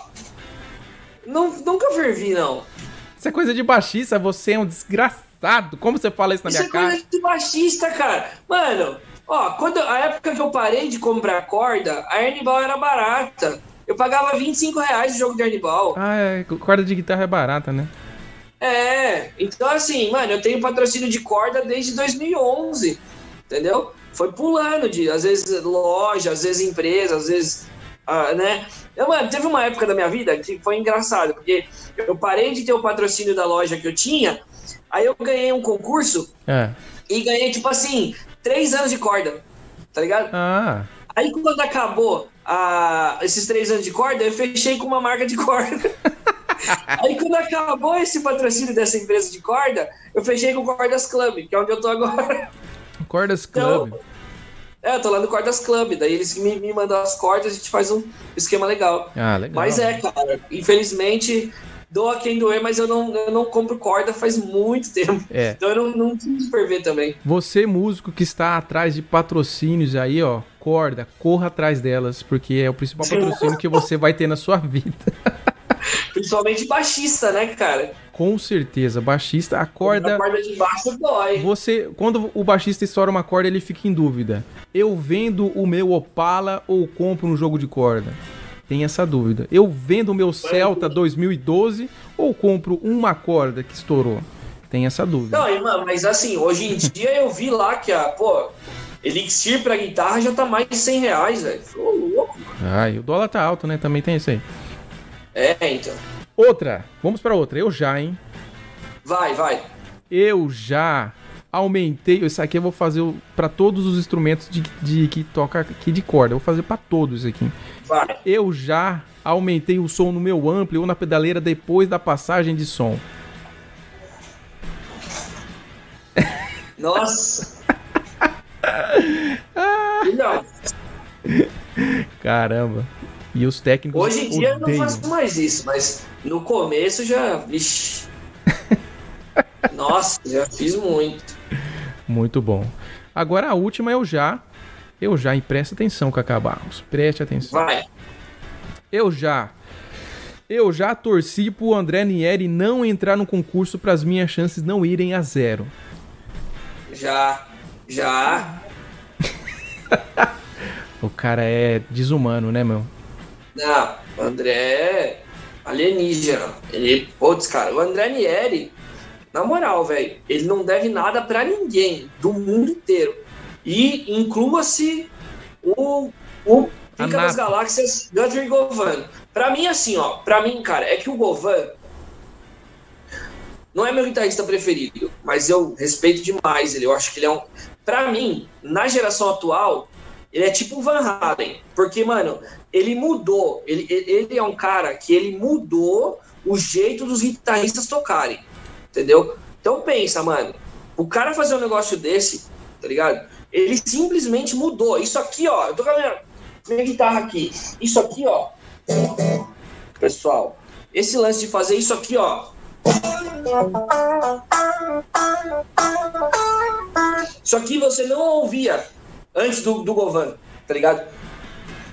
Não, nunca fervi, não. Isso é coisa de baixista, você é um desgraçado. Como você fala isso na Isso minha é cara? coisa de baixista, cara. Mano, ó, quando a época que eu parei de comprar corda, a Ernibal era barata. Eu pagava 25 reais o jogo de Ernibal. Ah, é, corda de guitarra é barata, né? É, então assim, mano, eu tenho patrocínio de corda desde 2011, entendeu? Foi pulando de, às vezes, loja, às vezes empresa, às vezes, ah, né? Eu, mano, teve uma época da minha vida que foi engraçado, porque eu parei de ter o patrocínio da loja que eu tinha, aí eu ganhei um concurso É. e ganhei, tipo assim, três anos de corda, tá ligado? Ah, Aí quando acabou ah, esses três anos de corda, eu fechei com uma marca de corda. Aí quando acabou esse patrocínio dessa empresa de corda, eu fechei com o Cordas Club, que é onde eu tô agora. Cordas Club. Então, é, eu tô lá no Cordas Club, daí eles me, me mandam as cordas, a gente faz um esquema legal. Ah, legal. Mas é, cara, infelizmente, doa quem doer, mas eu não, eu não compro corda faz muito tempo. É. Então eu não, não tive super ver também. Você, músico que está atrás de patrocínios aí, ó, corda, corra atrás delas, porque é o principal patrocínio que você vai ter na sua vida. Principalmente baixista, né, cara? Com certeza, baixista, a corda. A corda de baixo dói. Você, quando o baixista estoura uma corda, ele fica em dúvida. Eu vendo o meu Opala ou compro um jogo de corda? Tem essa dúvida. Eu vendo o meu Celta 2012 ou compro uma corda que estourou? Tem essa dúvida. Não, irmão, mas assim, hoje em dia eu vi lá que a, pô, Elixir pra guitarra já tá mais de 100 reais, velho. Ô, louco. Ai, o dólar tá alto, né? Também tem isso aí. É, então. Outra, vamos pra outra. Eu já, hein? Vai, vai. Eu já aumentei. Isso aqui eu vou fazer para todos os instrumentos de, de, que toca aqui de corda. Eu vou fazer para todos aqui. Vai. Eu já aumentei o som no meu ampli ou na pedaleira depois da passagem de som. Nossa. Não. Caramba. E os técnicos. Hoje em dia eu não odeiam. faço mais isso, mas no começo já. Vixe. Nossa, já fiz muito. Muito bom. Agora a última eu já. Eu já, e presta atenção, Cacá Barros. Preste atenção. Vai. Eu já. Eu já torci pro André Nieri não entrar no concurso para as minhas chances não irem a zero. Já. Já. O cara é desumano, né, meu? Não, o André é alienígena. Ele, putz, cara, o André Nieri, na moral, velho, ele não deve nada pra ninguém do mundo inteiro. E inclua-se o, o Pica das. Galáxias, Guthrie Govan. Pra mim, assim, ó, pra mim, cara, é que o Govan não é meu guitarrista preferido, mas eu respeito demais ele. Eu acho que ele é um. Pra mim, na geração atual, ele é tipo um Van Halen. Porque, mano, ele mudou. Ele, ele é um cara que ele mudou o jeito dos guitarristas tocarem. Entendeu? Então pensa, mano. O cara fazer um negócio desse, tá ligado? Ele simplesmente mudou. Isso aqui, ó. Eu tô com a minha, minha guitarra aqui. Isso aqui, ó. Pessoal, esse lance de fazer isso aqui, ó. Isso aqui você não ouvia antes do, do Govan, tá ligado?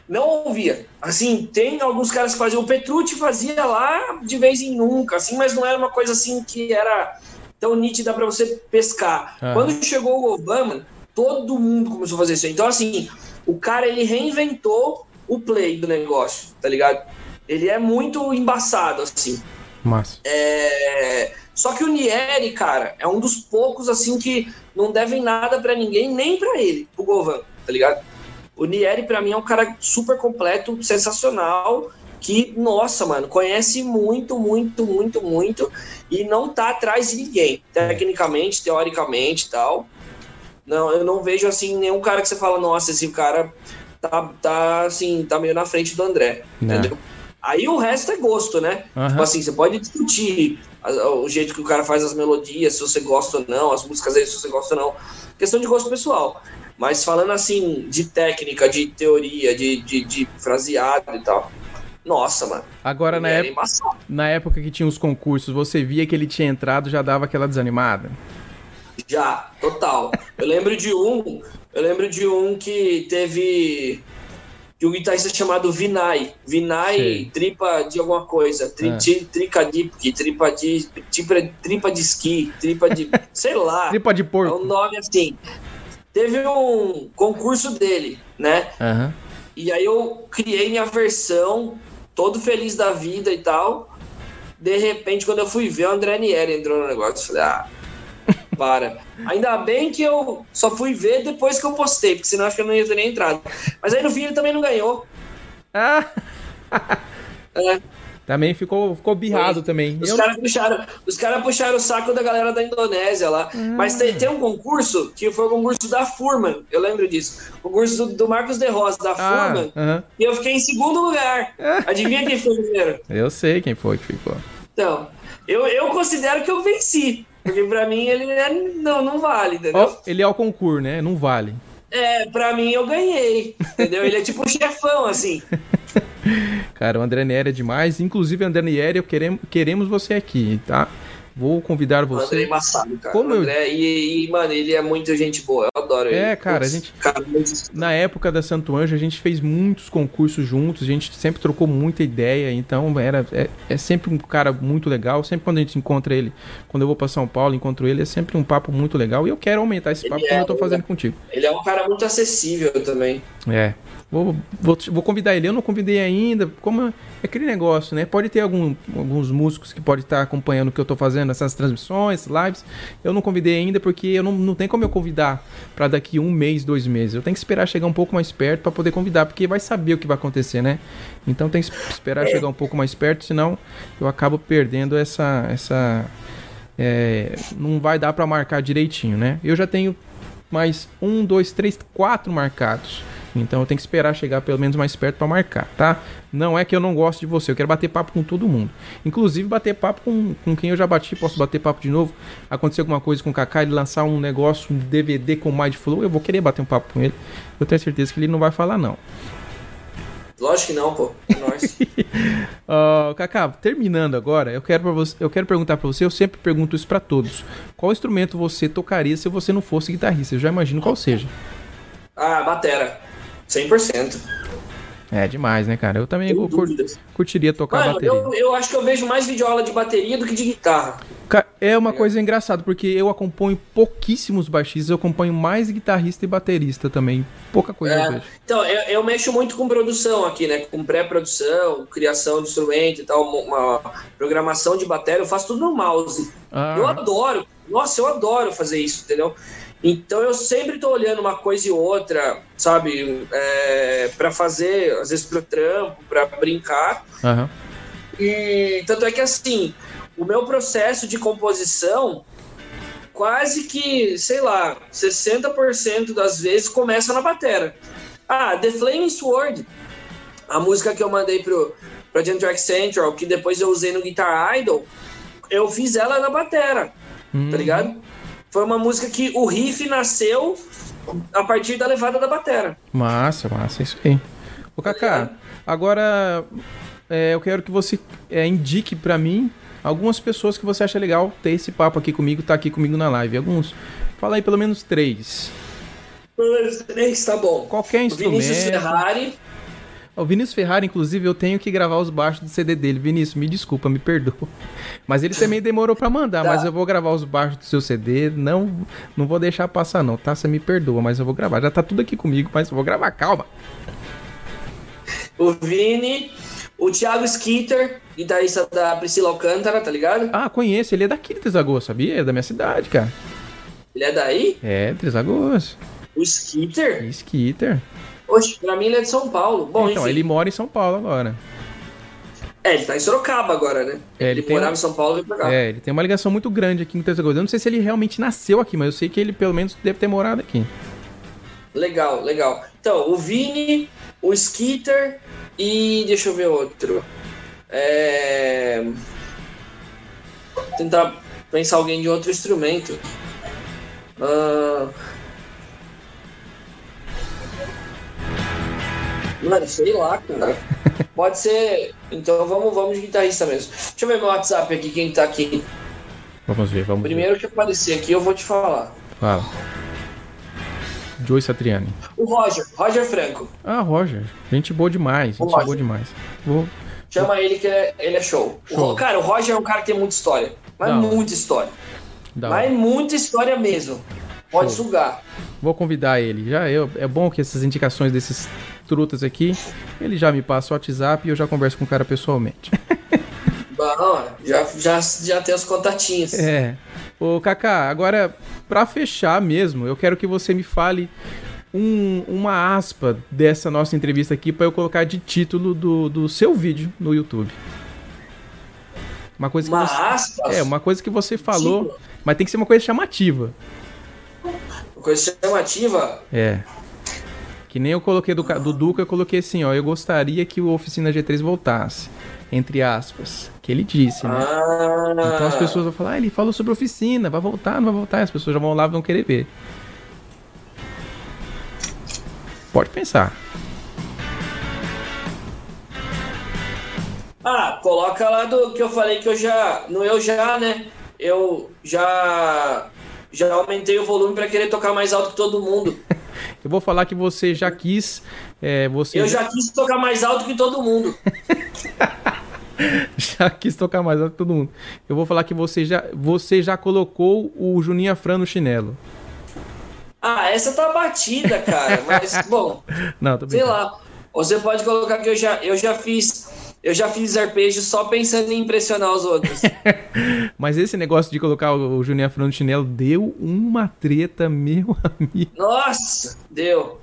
Não ouvia. Assim, tem alguns caras que faziam. O Petrucci fazia lá de vez em nunca, assim, mas não era uma coisa assim que era tão nítida pra você pescar. Quando chegou o Govan, mano, todo mundo começou a fazer isso. Então, assim, o cara ele reinventou o play do negócio, tá ligado? Ele é muito embaçado, assim. Massa. É, Só que o Nieri, cara, é um dos poucos assim que não devem nada pra ninguém, nem pra ele, pro Govan, tá ligado? O Nieri, pra mim, é um cara super completo, sensacional, que, nossa, mano, conhece muito, muito, muito, muito, e não tá atrás de ninguém, tecnicamente, teoricamente e tal. Não, eu não vejo, assim, nenhum cara que você fala, nossa, esse cara tá, tá assim, tá meio na frente do André, Não. entendeu? Aí o resto é gosto, né? Aham. Tipo assim, você pode discutir o jeito que o cara faz as melodias, se você gosta ou não, as músicas dele, se você gosta ou não. Questão de gosto pessoal. Mas falando assim, de técnica, de teoria, de, de, de fraseado e tal. Nossa, mano. Agora, na, Era ép- embaçado. na época que tinha os concursos, você via que ele tinha entrado já dava aquela desanimada? Já, total. Eu lembro de um, eu lembro de um que teve de um guitarrista chamado Vinay. Vinay Sei. tripa de alguma coisa. Tri, Ah. tri- Tricadipki, tripa de. Tripa, tripa de esqui, tripa de. sei lá. Tripa de É porco. um nome assim. Teve um concurso dele, né? Aham. E aí eu criei minha versão, todo feliz da vida e tal. De repente, quando eu fui ver, o André Nieri entrou no negócio. Falei, ah, para. Ainda bem que eu só fui ver depois que eu postei, porque senão acho que eu não ia ter nem entrado. Mas aí no fim ele também não ganhou. Ah, né? também ficou, ficou birrado também. Os caras puxaram, os cara puxaram o saco da galera da Indonésia lá. Mas tem, tem um concurso que foi o concurso da Furman, eu lembro disso. O concurso do, do Marcos de Rosa, da Ah, Furman. aham. E eu fiquei em segundo lugar. Adivinha quem foi o primeiro? Eu sei quem foi que ficou. Então, eu, eu considero que eu venci. Porque pra mim ele é, não, não vale, entendeu? Ó, ele é o concurso, né? Não vale. É, pra mim eu ganhei, entendeu? Ele é tipo um chefão, assim. Cara, o André Nieri é demais. Inclusive, André Nieri, queremos, queremos você aqui, tá? Vou convidar O André é você. embaçado, cara. Como o eu- André, e, e, mano, ele é muito gente boa. Eu adoro ele. É, cara, Putz, a gente- cara, muito- Na época da Santo Anjo, a gente fez muitos concursos juntos, a gente sempre trocou muita ideia, então era é, é sempre um cara muito legal. Sempre quando a gente encontra ele, quando eu vou pra São Paulo, encontro ele, é sempre um papo muito legal. E eu quero aumentar esse Ele papo é, como eu tô fazendo é. contigo. Ele é um cara muito acessível também. É. Vou, vou, vou convidar ele. Eu não convidei ainda. Como é aquele negócio, né? Pode ter algum, alguns músicos que podem estar acompanhando o que eu tô fazendo, essas transmissões, lives. Eu não convidei ainda porque eu não, não tem como eu convidar para daqui um mês, dois meses. Eu tenho que esperar chegar um pouco mais perto para poder convidar, porque vai saber o que vai acontecer, né? Então tem que esperar chegar um pouco mais perto, senão eu acabo perdendo essa. essa é, não vai dar para marcar direitinho, né? Eu já tenho mais um, dois, três, quatro marcados. Então eu tenho que esperar chegar pelo menos mais perto pra marcar, tá? Não é que eu não gosto de você, eu quero bater papo com todo mundo. Inclusive bater papo com, com quem eu já bati, posso bater papo de novo. Acontecer alguma coisa com o Kaká, ele lançar um negócio, um DVD com o Mind Flow, eu vou querer bater um papo com ele. Eu tenho certeza que ele não vai falar não. Lógico que não, pô. É nóis. Kaká, terminando agora, eu quero, você, eu quero perguntar pra você, eu sempre pergunto isso pra todos. Qual instrumento você tocaria se você não fosse guitarrista? Eu já imagino qual seja. ah, batera. 100%. É demais, né, cara? Eu também cur- dúvidas. curtiria tocar Mano, bateria. eu, eu acho que eu vejo mais videoaula de bateria do que de guitarra. É uma coisa engraçada, porque eu acompanho pouquíssimos baixistas, eu acompanho mais guitarrista e baterista também. Pouca coisa eu É. vejo. Então, eu, eu mexo muito com produção aqui, né? Com pré-produção, criação de instrumento e tal, uma, uma programação de bateria, eu faço tudo no mouse. Ah, Eu adoro, nossa, eu adoro fazer isso, entendeu? Então eu sempre tô olhando uma coisa e outra, sabe? É, para fazer, às vezes pro trampo, para brincar. aham. E tanto é que assim, o meu processo de composição, quase que, sei lá, 60% das vezes começa na batera. Ah, The Flaming Sword, a música que eu mandei pro, pra Gen Track Central, que depois eu usei no Guitar Idol, eu fiz ela na batera, Hum, tá ligado? Foi uma música que o riff nasceu a partir da levada da batera. Massa, massa, isso aí. Ô, Kaká, agora é, eu quero que você é, indique pra mim algumas pessoas que você acha legal ter esse papo aqui comigo, tá aqui comigo na live. Alguns. Fala aí pelo menos três. Três, tá bom. Qualquer O Vinícius instrumento. Ferrari, O Vinícius Ferrari, inclusive, eu tenho que gravar os baixos do CD dele. Vinícius, me desculpa, me perdoa. Mas ele também demorou pra mandar, Tá. mas eu vou gravar os baixos do seu CD. Não, não vou deixar passar, não, tá? Você me perdoa, mas eu vou gravar. Já tá tudo aqui comigo, mas eu vou gravar, calma. o Vini, o Thiago Skitter, guitarrista da Priscila Alcântara, tá ligado? Ah, conheço, ele é daqui de Trisagosto, sabia? É da minha cidade, cara. Ele é daí? É, Trisagosto. O Skitter? Skitter. Oxe, pra mim ele é de São Paulo. Bom, então, enfim. ele mora em São Paulo agora. É, ele tá em Sorocaba agora, né? É, ele ele morava em São Paulo e veio pra cá. É, ele tem uma ligação muito grande aqui em Trisagosto. Eu não sei se ele realmente nasceu aqui, mas eu sei que ele pelo menos deve ter morado aqui. Legal, legal. Então, o Vini, o Skitter e deixa eu ver outro. É... Tentar pensar alguém de outro instrumento. Ah... Mano, sei lá, cara. Pode ser. Então vamos, vamos de guitarrista mesmo. Deixa eu ver meu WhatsApp aqui, quem tá aqui. Vamos ver, vamos Primeiro que aparecer aqui, eu vou te falar. ver. Fala. Joey Satriani. O Roger, Roger Franco. Ah, Roger. Gente boa demais. Gente boa demais. Vou... Chama ele que ele é, ele é show. O Show. Cara, o Roger é um cara que tem muita história. Mas Não. muita história. dar Mas muita história mesmo. Pode Show. sugar. Vou convidar ele. Já eu, é bom que essas indicações desses trutas aqui, ele já me passa o WhatsApp e eu já converso com o cara pessoalmente. Bom, já, já, já tem os contatinhos. É. Ô, Kaká, agora, pra fechar mesmo, eu quero que você me fale um- uma aspa dessa nossa entrevista aqui pra eu colocar de título do, do seu vídeo no YouTube. Uma coisa que Uma você. aspas. É, uma coisa que você falou, Título. mas tem que ser uma coisa chamativa. Uma coisa chamativa. É. Que nem eu coloquei do, do Duca, eu coloquei assim, ó. Eu gostaria que o Oficina G3 voltasse. Entre aspas. que ele disse, né? Ah, Então as pessoas vão falar, ah, ele falou sobre oficina, vai voltar, não vai voltar. As pessoas já vão lá e vão querer ver. Pode pensar. Ah, coloca lá do que eu falei que eu já. No eu já, né? Eu já. Já aumentei o volume pra querer tocar mais alto que todo mundo. Eu vou falar que você já quis. é, você Eu já quis tocar mais alto que todo mundo. já quis tocar mais alto que todo mundo. Eu vou falar que você já, você já colocou o Juninho Afran no chinelo. Ah, essa tá batida, cara. Mas, bom, Não, tô sei brincando. Lá. Você pode colocar que eu já, eu já fiz. Eu já fiz arpejo só pensando em impressionar os outros. Mas esse negócio de colocar o Juninho Afran no chinelo deu uma treta, meu amigo. Nossa, deu.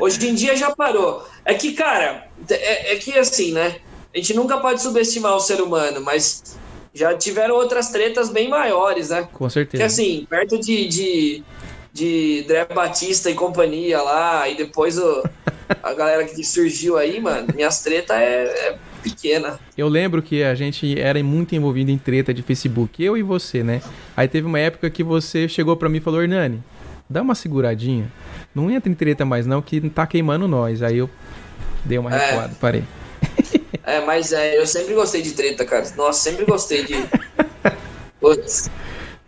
Hoje em dia já parou. É que, cara, é, é que assim, né? A gente nunca pode subestimar o ser humano, mas já tiveram outras tretas bem maiores, né? Com certeza. Que assim, perto de, de, de André Batista e companhia lá, e depois o, a galera que surgiu aí, mano, minhas tretas é, é pequena. Eu lembro que a gente era muito envolvido em treta de Facebook, eu e você, né? Aí teve uma época que você chegou pra mim e falou: Hernani, dá uma seguradinha. Não entra em treta mais, não, que tá queimando nós. Aí eu dei uma É. recuada, parei. É, mas é, eu sempre gostei de treta, cara. Nossa, sempre gostei de. Putz.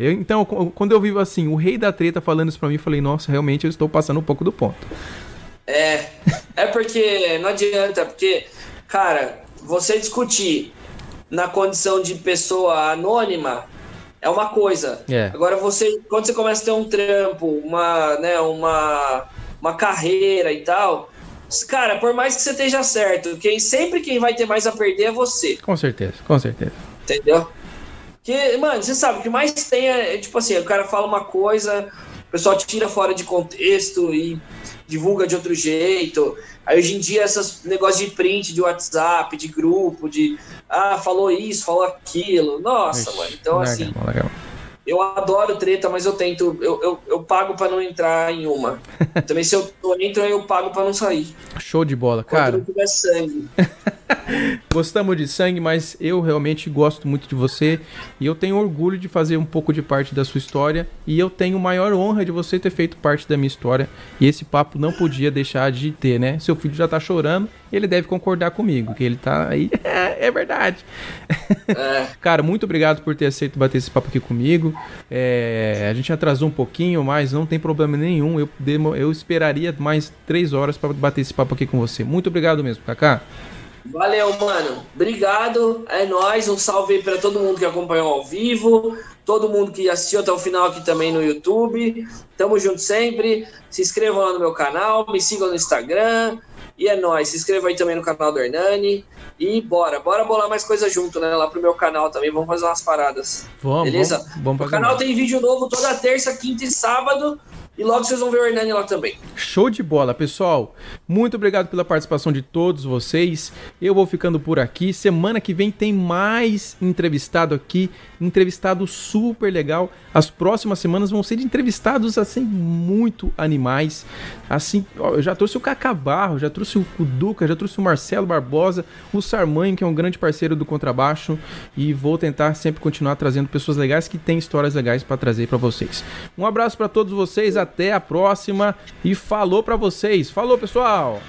Eu, então, qu- quando eu vi assim, o rei da treta falando isso pra mim, eu falei: Nossa, realmente eu estou passando um pouco do ponto. É, é porque não adianta, porque, cara, você discutir na condição de pessoa anônima é uma coisa. É. Agora você, quando você começa a ter um trampo, uma, né, uma, uma carreira e tal, cara, por mais que você esteja certo, quem sempre quem vai ter mais a perder é você. Com certeza, com certeza. Entendeu? Que, mano, você sabe, o que mais tem é, é, tipo assim, o cara fala uma coisa, o pessoal tira fora de contexto e divulga de outro jeito. Aí hoje em dia, esses negócios de print, de WhatsApp, de grupo, de ah, falou isso, falou aquilo. Nossa, Ixi, mano. Então, larga, assim, larga. eu adoro treta, mas eu tento, eu, eu, eu pago pra não entrar em uma. Também se eu entro, eu pago pra não sair. Show de bola, Quando cara. não tiver sangue. Gostamos de sangue, mas eu realmente gosto muito de você e eu tenho orgulho de fazer um pouco de parte da sua história e eu tenho maior honra de você ter feito parte da minha história e esse papo não podia deixar de ter, né? Seu filho já tá chorando, ele deve concordar comigo, que ele tá aí. é verdade. É. Cara, muito obrigado por ter aceito bater esse papo aqui comigo. É, a gente atrasou um pouquinho, mas não tem problema nenhum. Eu, demo- eu esperaria mais três horas para bater esse papo aqui com você. Muito obrigado mesmo, Kaká. Valeu, mano. Obrigado. É nóis. Um salve aí pra todo mundo que acompanhou ao vivo, todo mundo que assistiu até o final aqui também no YouTube. Tamo junto sempre. Se inscrevam lá no meu canal, me sigam no Instagram. E é nóis. Se inscreva aí também no canal do Hernani. E bora, bora bolar mais coisa junto, né? Lá pro meu canal também. Vamos fazer umas paradas. Vamos, Beleza? vamos, vamos O canal tem vídeo novo toda terça, quinta e sábado. E logo vocês vão ver o Hernani lá também. Show de bola, pessoal. Muito obrigado pela participação de todos vocês. Eu vou ficando por aqui. Semana que vem tem mais entrevistado aqui, entrevistado super legal. As próximas semanas vão ser de entrevistados assim muito animais. Assim, ó, eu já trouxe o Cacá Barro, já trouxe o Duca, já trouxe o Marcelo Barbosa, o Sarmanho, que é um grande parceiro do contrabaixo, e vou tentar sempre continuar trazendo pessoas legais que têm histórias legais para trazer para vocês. Um abraço para todos vocês, até a próxima e falou para vocês. Falou, pessoal.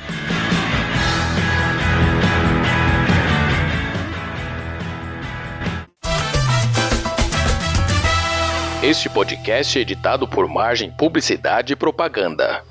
Este podcast é editado por Margem Publicidade e Propaganda.